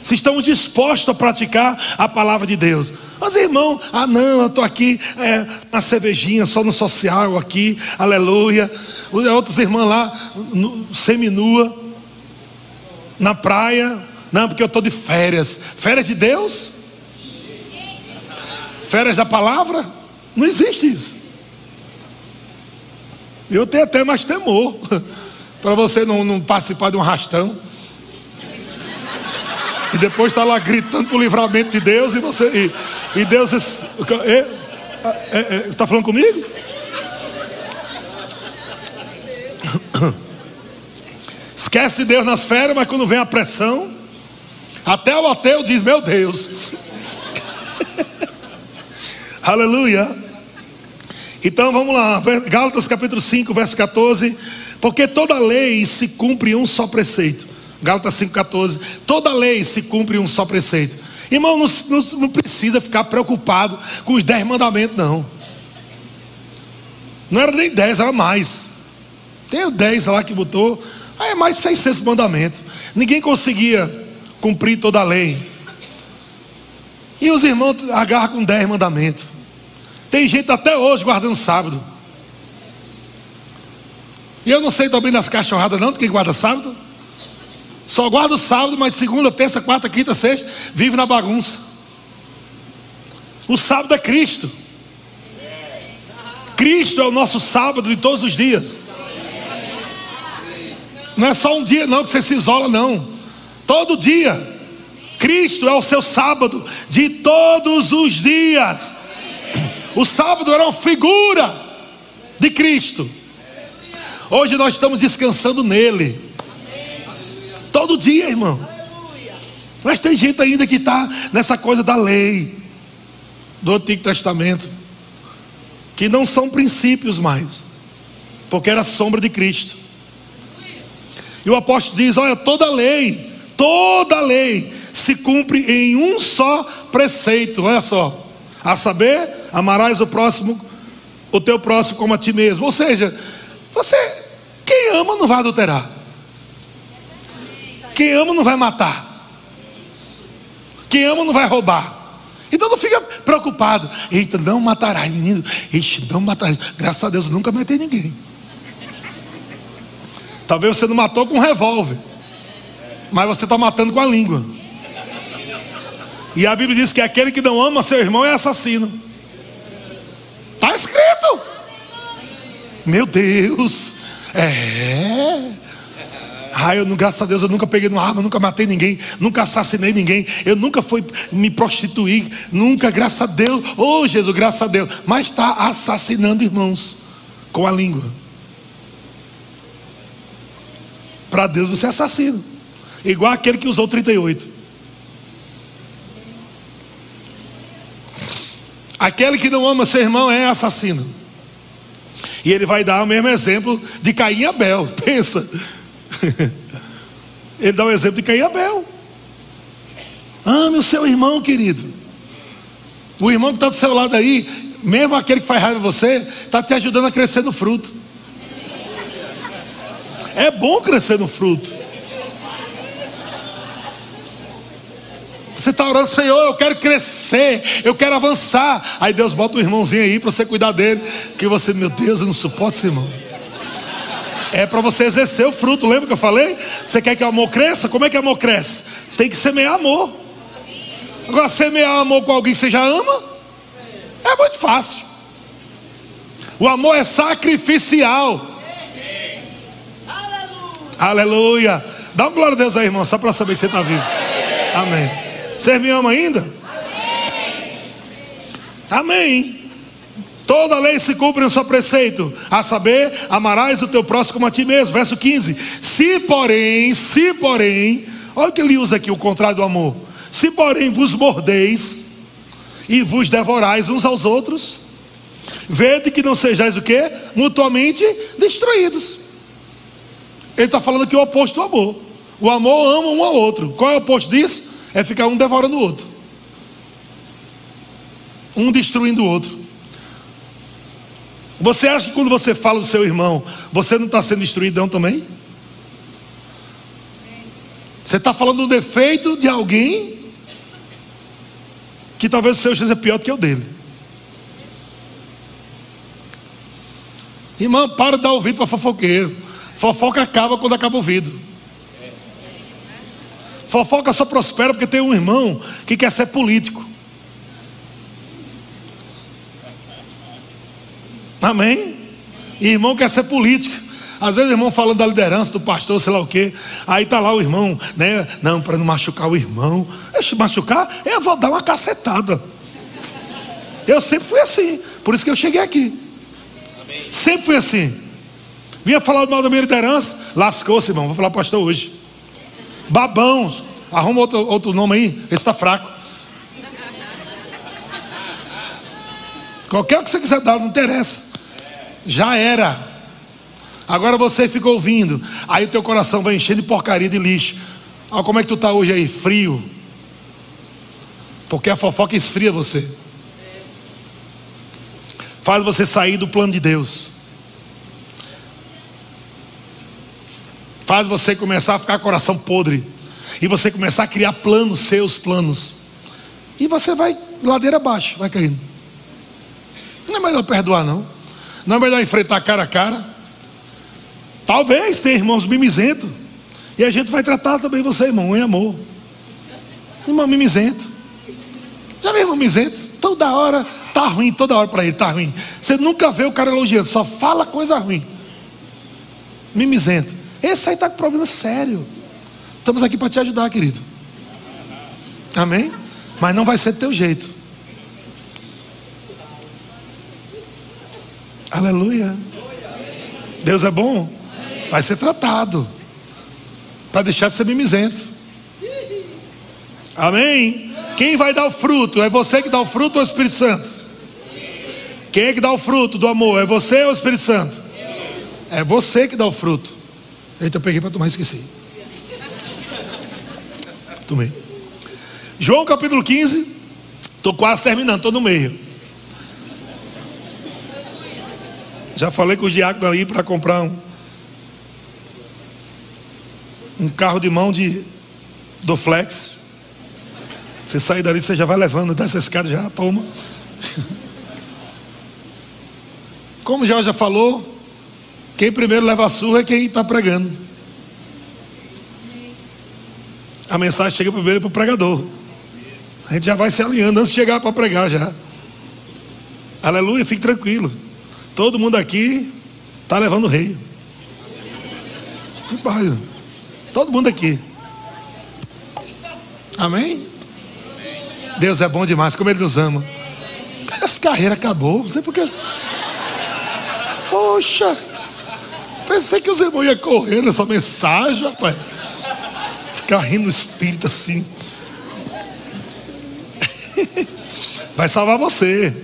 Se estamos dispostos a praticar a palavra de Deus. Mas irmão, ah não, eu estou aqui é, na cervejinha, só no social aqui, aleluia. Outros irmãos lá, no, seminua, na praia. Não, porque eu estou de férias. Férias de Deus? Férias da palavra? Não existe isso. Eu tenho até mais temor [laughs] para você não, não, participar de um rastão. E depois está lá gritando para o livramento de Deus e você. E, e Deus. Está falando comigo? [coughs] Esquece de Deus nas férias, mas quando vem a pressão, até o ateu diz: Meu Deus. [laughs] Aleluia. Então vamos lá, Gálatas capítulo 5, verso 14. Porque toda lei se cumpre em um só preceito. Gálatas 5, 14. Toda lei se cumpre em um só preceito. Irmão, não, não, não precisa ficar preocupado com os dez mandamentos, não. Não era nem dez, era mais. Tem o dez lá que botou. Aí é mais de 600 mandamentos. Ninguém conseguia cumprir toda a lei. E os irmãos agarram com dez mandamentos. Tem gente até hoje guardando sábado. E eu não sei também das cachorradas, não, de quem guarda sábado. Só guarda o sábado, mas segunda, terça, quarta, quinta, sexta, vive na bagunça. O sábado é Cristo. Cristo é o nosso sábado de todos os dias. Não é só um dia, não, que você se isola, não. Todo dia. Cristo é o seu sábado de todos os dias. O sábado era uma figura de Cristo. Hoje nós estamos descansando nele. Todo dia, irmão. Mas tem gente ainda que está nessa coisa da lei do Antigo Testamento, que não são princípios mais, porque era sombra de Cristo. E o apóstolo diz: Olha, toda lei, toda lei se cumpre em um só preceito, olha só, a saber, amarás o próximo, o teu próximo como a ti mesmo. Ou seja, você, quem ama não vai adulterar. Quem ama não vai matar. Quem ama não vai roubar. Então não fica preocupado. Eita, não matarás, menino. Ixi, não matarás. Graças a Deus, eu nunca matei ninguém. Talvez você não matou com um revólver. Mas você está matando com a língua. E a Bíblia diz que aquele que não ama seu irmão é assassino. Está escrito. Meu Deus. É. Ah, eu, graças a Deus, eu nunca peguei uma arma, nunca matei ninguém, nunca assassinei ninguém, eu nunca fui me prostituir, nunca, graças a Deus, oh Jesus, graças a Deus, mas está assassinando irmãos com a língua. Para Deus você é assassino, igual aquele que usou 38. Aquele que não ama seu irmão é assassino. E ele vai dar o mesmo exemplo de Caim e Abel. [laughs] Pensa. [laughs] Ele dá o exemplo de Caim e Abel. Ame o seu irmão, querido. O irmão que está do seu lado aí, mesmo aquele que faz raiva a você, está te ajudando a crescer no fruto. É bom crescer no fruto. Você está orando, Senhor, eu quero crescer, eu quero avançar. Aí Deus bota um irmãozinho aí para você cuidar dele. Que você, meu Deus, eu não suporto esse irmão. É para você exercer o fruto, lembra que eu falei? Você quer que o amor cresça? Como é que o amor cresce? Tem que semear amor. Agora, semear amor com alguém que você já ama, é muito fácil. O amor é sacrificial. Aleluia. Aleluia. Dá um glória a Deus aí, irmão, só para saber que você está vivo. Amém. Você me ama ainda? Amém. Amém. Toda lei se cumpre no seu preceito, a saber, amarás o teu próximo como a ti mesmo. Verso 15: Se porém, se porém, olha o que ele usa aqui, o contrário do amor. Se porém vos mordeis e vos devorais uns aos outros, vede que não sejais o que? Mutuamente destruídos. Ele está falando aqui o oposto do amor. O amor ama um ao outro. Qual é o oposto disso? é ficar um devorando o outro, um destruindo o outro. Você acha que quando você fala do seu irmão, você não está sendo destruidão também? Você está falando do defeito de alguém que talvez o seu seja pior do que o dele. Irmão, para de dar ouvido para fofoqueiro. Fofoca acaba quando acaba o ouvido. Fofoca só prospera porque tem um irmão que quer ser político. Amém? E irmão quer ser político. Às vezes o irmão falando da liderança do pastor, sei lá o quê. Aí tá lá o irmão, né? Não, para não machucar o irmão. Deixa machucar, eu vou dar uma cacetada. Eu sempre fui assim. Por isso que eu cheguei aqui. Sempre fui assim. Vinha falar mal da minha liderança, lascou-se, irmão. Vou falar pastor hoje. Babão, arruma outro, outro nome aí, esse está fraco. Qualquer que você quiser dar, não interessa. Já era. Agora você fica ouvindo. Aí o teu coração vai enchendo de porcaria de lixo. Olha como é que tu está hoje aí, frio. Porque a fofoca esfria você. Faz você sair do plano de Deus. faz você começar a ficar coração podre e você começar a criar planos, seus planos. E você vai ladeira abaixo, vai caindo. Não é melhor perdoar, não. Não é melhor enfrentar cara a cara. Talvez tenha irmãos mimizentos. E a gente vai tratar também você, irmão, em amor. Irmão mimizento. Já viu irmão mimizento? Toda hora tá ruim, toda hora para ele tá ruim. Você nunca vê o cara elogiando, só fala coisa ruim. Mimizento. Esse aí está com problema sério. Estamos aqui para te ajudar, querido. Amém? Mas não vai ser do teu jeito. Aleluia. Deus é bom. Vai ser tratado. Para deixar de ser mimizento. Amém? Quem vai dar o fruto? É você que dá o fruto ou o Espírito Santo? Quem é que dá o fruto do amor? É você ou o Espírito Santo? É você que dá o fruto. Eita, eu peguei para tomar esqueci. Tomei. João capítulo 15. Estou quase terminando, estou no meio. Já falei com os diáconos ali para comprar um, um carro de mão de, do Flex. Você sair dali, você já vai levando, dessa escada, já toma. Como o já falou, quem primeiro leva a surra é quem está pregando. A mensagem chega primeiro para o pregador. A gente já vai se alinhando antes de chegar para pregar já. Aleluia, fique tranquilo. Todo mundo aqui está levando rei. Todo mundo aqui. Amém? Deus é bom demais, como Ele nos ama. Essa carreira acabou, não sei porquê. Poxa, pensei que os irmãos iam correr nessa mensagem, rapaz. Ficar rindo no espírito assim. [laughs] Vai salvar você.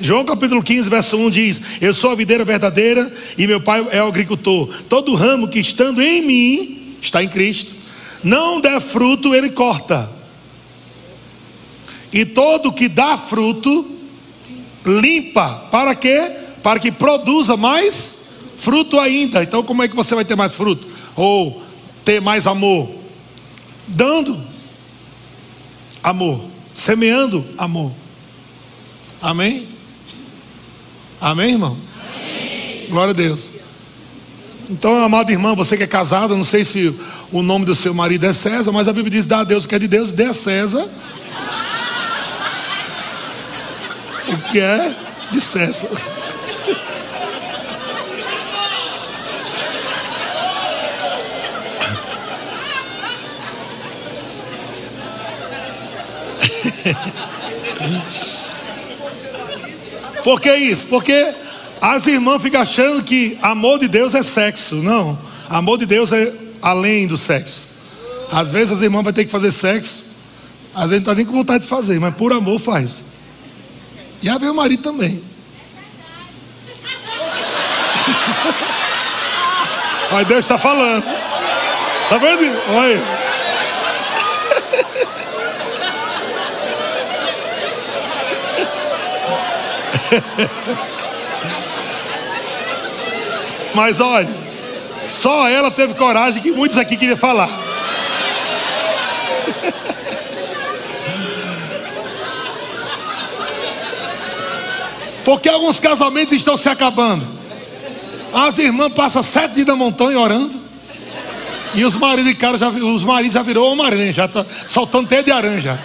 João capítulo 15, verso 1 diz: Eu sou a videira verdadeira e meu pai é o agricultor. Todo ramo que estando em mim, está em Cristo, não der fruto, ele corta. E todo que dá fruto, limpa. Para quê? Para que produza mais fruto ainda. Então, como é que você vai ter mais fruto? Ou ter mais amor? Dando amor, semeando amor. Amém? Amém, irmão? Amém. Glória a Deus. Então, amado irmão, você que é casado, não sei se o nome do seu marido é César, mas a Bíblia diz: dá a Deus o que é de Deus, dê a César o que é de César. [laughs] Por que isso? Porque as irmãs ficam achando que amor de Deus é sexo. Não. Amor de Deus é além do sexo. Às vezes as irmãs vão ter que fazer sexo. Às vezes não está nem com vontade de fazer, mas por amor faz. E a meu marido também. [laughs] Aí Deus está falando. Está vendo? Olha. [laughs] Mas olha, só ela teve coragem que muitos aqui queriam falar. [laughs] Porque alguns casamentos estão se acabando. As irmãs passam sete dias na montanha orando. E os maridos cara já, os maridos já virou uma aranha, já tá soltando teia de aranha.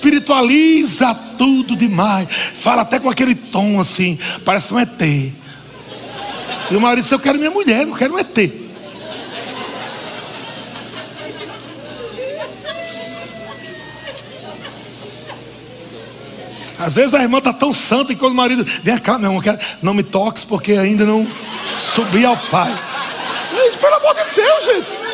Espiritualiza tudo demais, fala até com aquele tom assim, parece um ET. E o marido disse: Eu quero minha mulher, não quero um ET. Às vezes a irmã está tão santa que quando o marido vem cá, meu irmão, não me toques porque ainda não subi ao pai. Pelo amor de Deus, gente.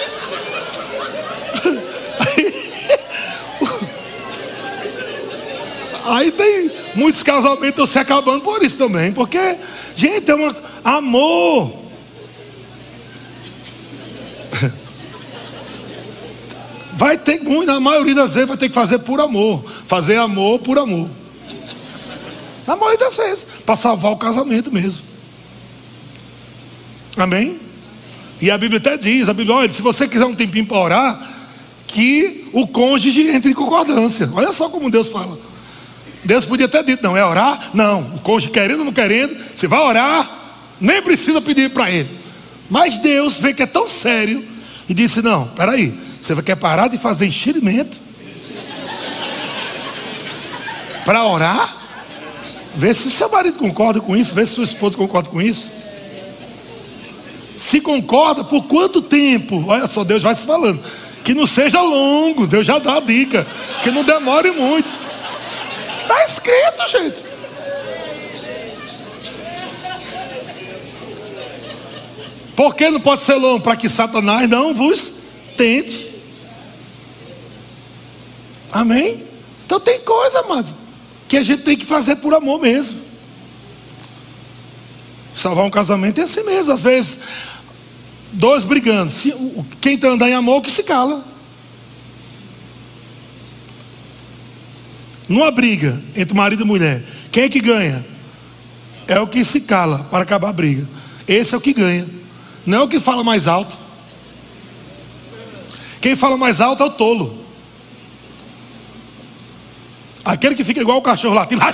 Aí tem muitos casamentos se acabando por isso também, porque, gente, é um amor. [laughs] Vai ter muito, na maioria das vezes vai ter que fazer por amor. Fazer amor por amor. Na maioria das vezes, para salvar o casamento mesmo. Amém? E a Bíblia até diz, a Bíblia, olha, se você quiser um tempinho para orar, que o cônjuge entre em concordância. Olha só como Deus fala. Deus podia ter dito: não, é orar? Não, o cônjuge querendo ou não querendo, você vai orar, nem precisa pedir para ele. Mas Deus vê que é tão sério e disse: não, peraí, você quer parar de fazer enxerimento [laughs] para orar? Vê se seu marido concorda com isso, vê se sua esposa concorda com isso. Se concorda, por quanto tempo? Olha só, Deus vai se falando. Que não seja longo, Deus já dá a dica. Que não demore muito. Está escrito, gente. Por que não pode ser longo? Para que Satanás não vos tente. Amém? Então tem coisa, amado, que a gente tem que fazer por amor mesmo. Salvar um casamento é assim mesmo. Às vezes, dois brigando. Quem está andando em amor, que se cala. Numa briga entre marido e mulher, quem é que ganha? É o que se cala para acabar a briga. Esse é o que ganha. Não é o que fala mais alto. Quem fala mais alto é o tolo. Aquele que fica igual o cachorro latindo. [laughs]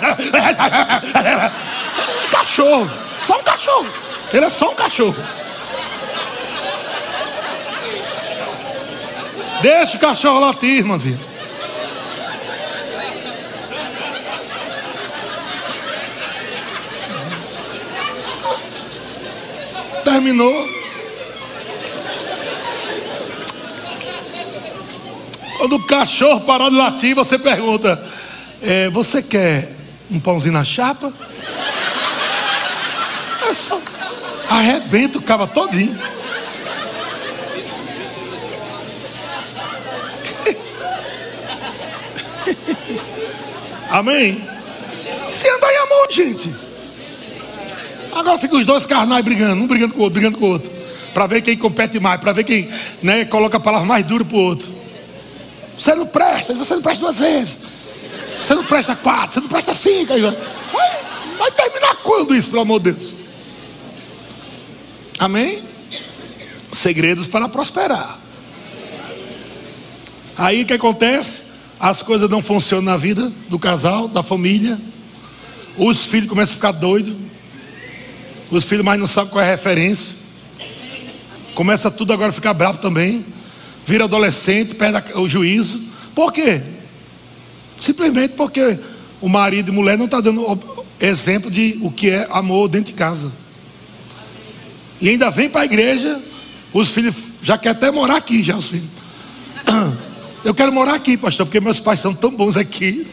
cachorro. Só um cachorro. Ele é só um cachorro. Deixa o cachorro latir, irmãzinha. Terminou. Quando o cachorro parar de latir, você pergunta: é, Você quer um pãozinho na chapa? É só arrebenta o cabo todinho. [laughs] Amém? Se andar em amor, gente. Agora fica os dois carnais brigando, um brigando com o outro, brigando com o outro. Para ver quem compete mais, para ver quem né, coloca a palavra mais dura para o outro. Você não presta, você não presta duas vezes. Você não presta quatro, você não presta cinco. Vai, vai terminar quando isso, pelo amor de Deus? Amém? Segredos para prosperar. Aí o que acontece? As coisas não funcionam na vida do casal, da família. Os filhos começam a ficar doidos. Os filhos mais não sabem qual é a referência. Começa tudo agora a ficar bravo também. Vira adolescente, perde o juízo. Por quê? Simplesmente porque o marido e mulher não estão tá dando exemplo de o que é amor dentro de casa. E ainda vem para a igreja, os filhos já querem até morar aqui, já os filhos. [coughs] Eu quero morar aqui, pastor, porque meus pais são tão bons aqui.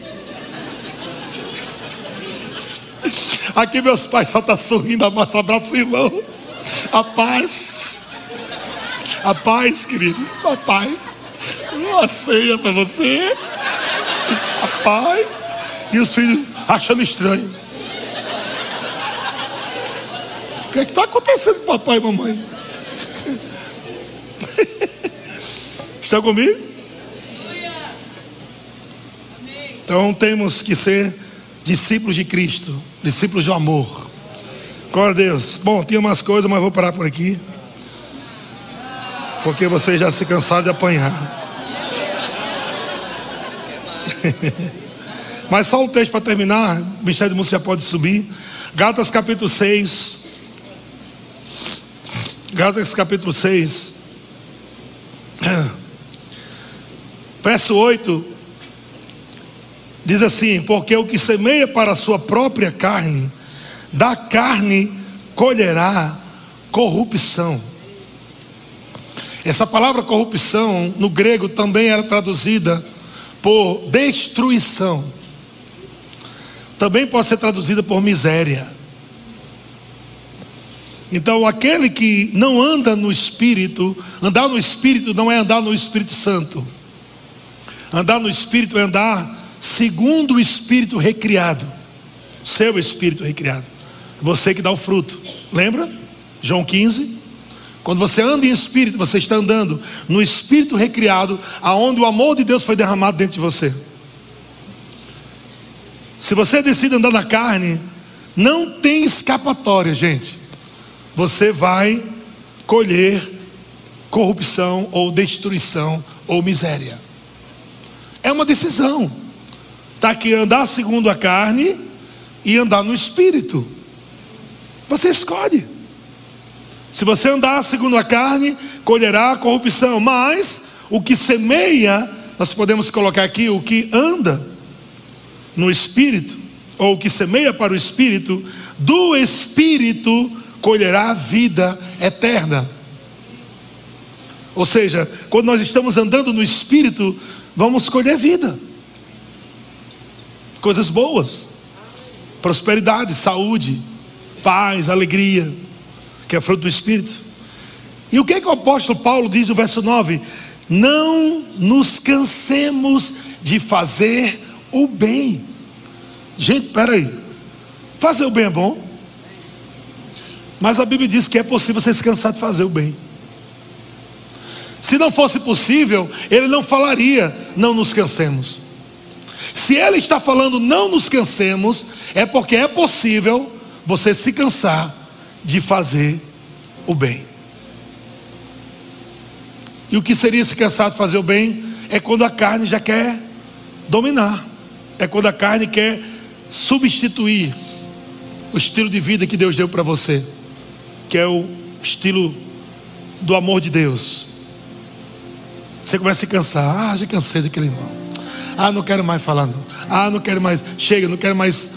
Aqui meus pais só estão tá sorrindo, abraço, abraço, irmão. A paz. A paz, querido. A paz. Uma ceia para você. A paz. E os filhos achando estranho. O que é está acontecendo com papai e mamãe? [laughs] Estão comigo? Então temos que ser discípulos de Cristo, discípulos do amor. Glória a Deus. Bom, tinha umas coisas, mas vou parar por aqui. Porque vocês já se cansaram de apanhar. [laughs] mas só um texto para terminar. O Ministério de Música já pode subir. Gálatas capítulo 6. Gálatas capítulo 6, [clears throat] verso 8, diz assim: Porque o que semeia para a sua própria carne, da carne colherá corrupção. Essa palavra corrupção, no grego, também era traduzida por destruição. Também pode ser traduzida por miséria. Então, aquele que não anda no Espírito, andar no Espírito não é andar no Espírito Santo. Andar no Espírito é andar segundo o Espírito recriado. Seu Espírito recriado. Você que dá o fruto. Lembra? João 15. Quando você anda em Espírito, você está andando no Espírito recriado, aonde o amor de Deus foi derramado dentro de você. Se você decide andar na carne, não tem escapatória, gente você vai colher corrupção ou destruição ou miséria. É uma decisão. Está aqui andar segundo a carne e andar no espírito. Você escolhe. Se você andar segundo a carne, colherá a corrupção, mas o que semeia, nós podemos colocar aqui o que anda no espírito, ou o que semeia para o espírito, do espírito colherá vida eterna. Ou seja, quando nós estamos andando no espírito, vamos colher vida, coisas boas, prosperidade, saúde, paz, alegria que é fruto do Espírito. E o que, é que o apóstolo Paulo diz no verso 9? Não nos cansemos de fazer o bem. Gente, peraí. Fazer o bem é bom. Mas a Bíblia diz que é possível você se cansar de fazer o bem. Se não fosse possível, ele não falaria, não nos cansemos. Se ele está falando, não nos cansemos, é porque é possível você se cansar de fazer o bem. E o que seria se cansar de fazer o bem é quando a carne já quer dominar, é quando a carne quer substituir o estilo de vida que Deus deu para você, que é o estilo do amor de Deus. Você começa a se cansar, ah, já cansei daquele irmão. Ah, não quero mais falar não. Ah, não quero mais, chega, não quero mais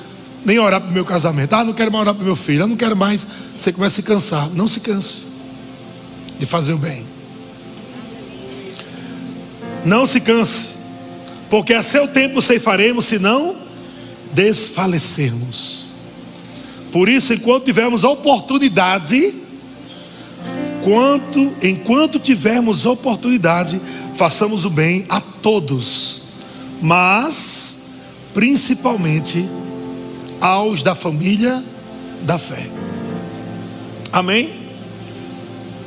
nem orar para o meu casamento. Ah, não quero mais orar para o meu filho. Ah, não quero mais. Você começa a se cansar. Não se canse de fazer o bem. Não se canse, porque a seu tempo ceifaremos, se não desfalecermos. Por isso, enquanto tivermos oportunidade, quanto, enquanto tivermos oportunidade, façamos o bem a todos, mas principalmente aos da família da fé. Amém?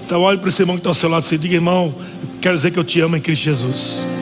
Então olhe para esse irmão que está ao seu lado e diga, irmão, quero dizer que eu te amo em Cristo Jesus.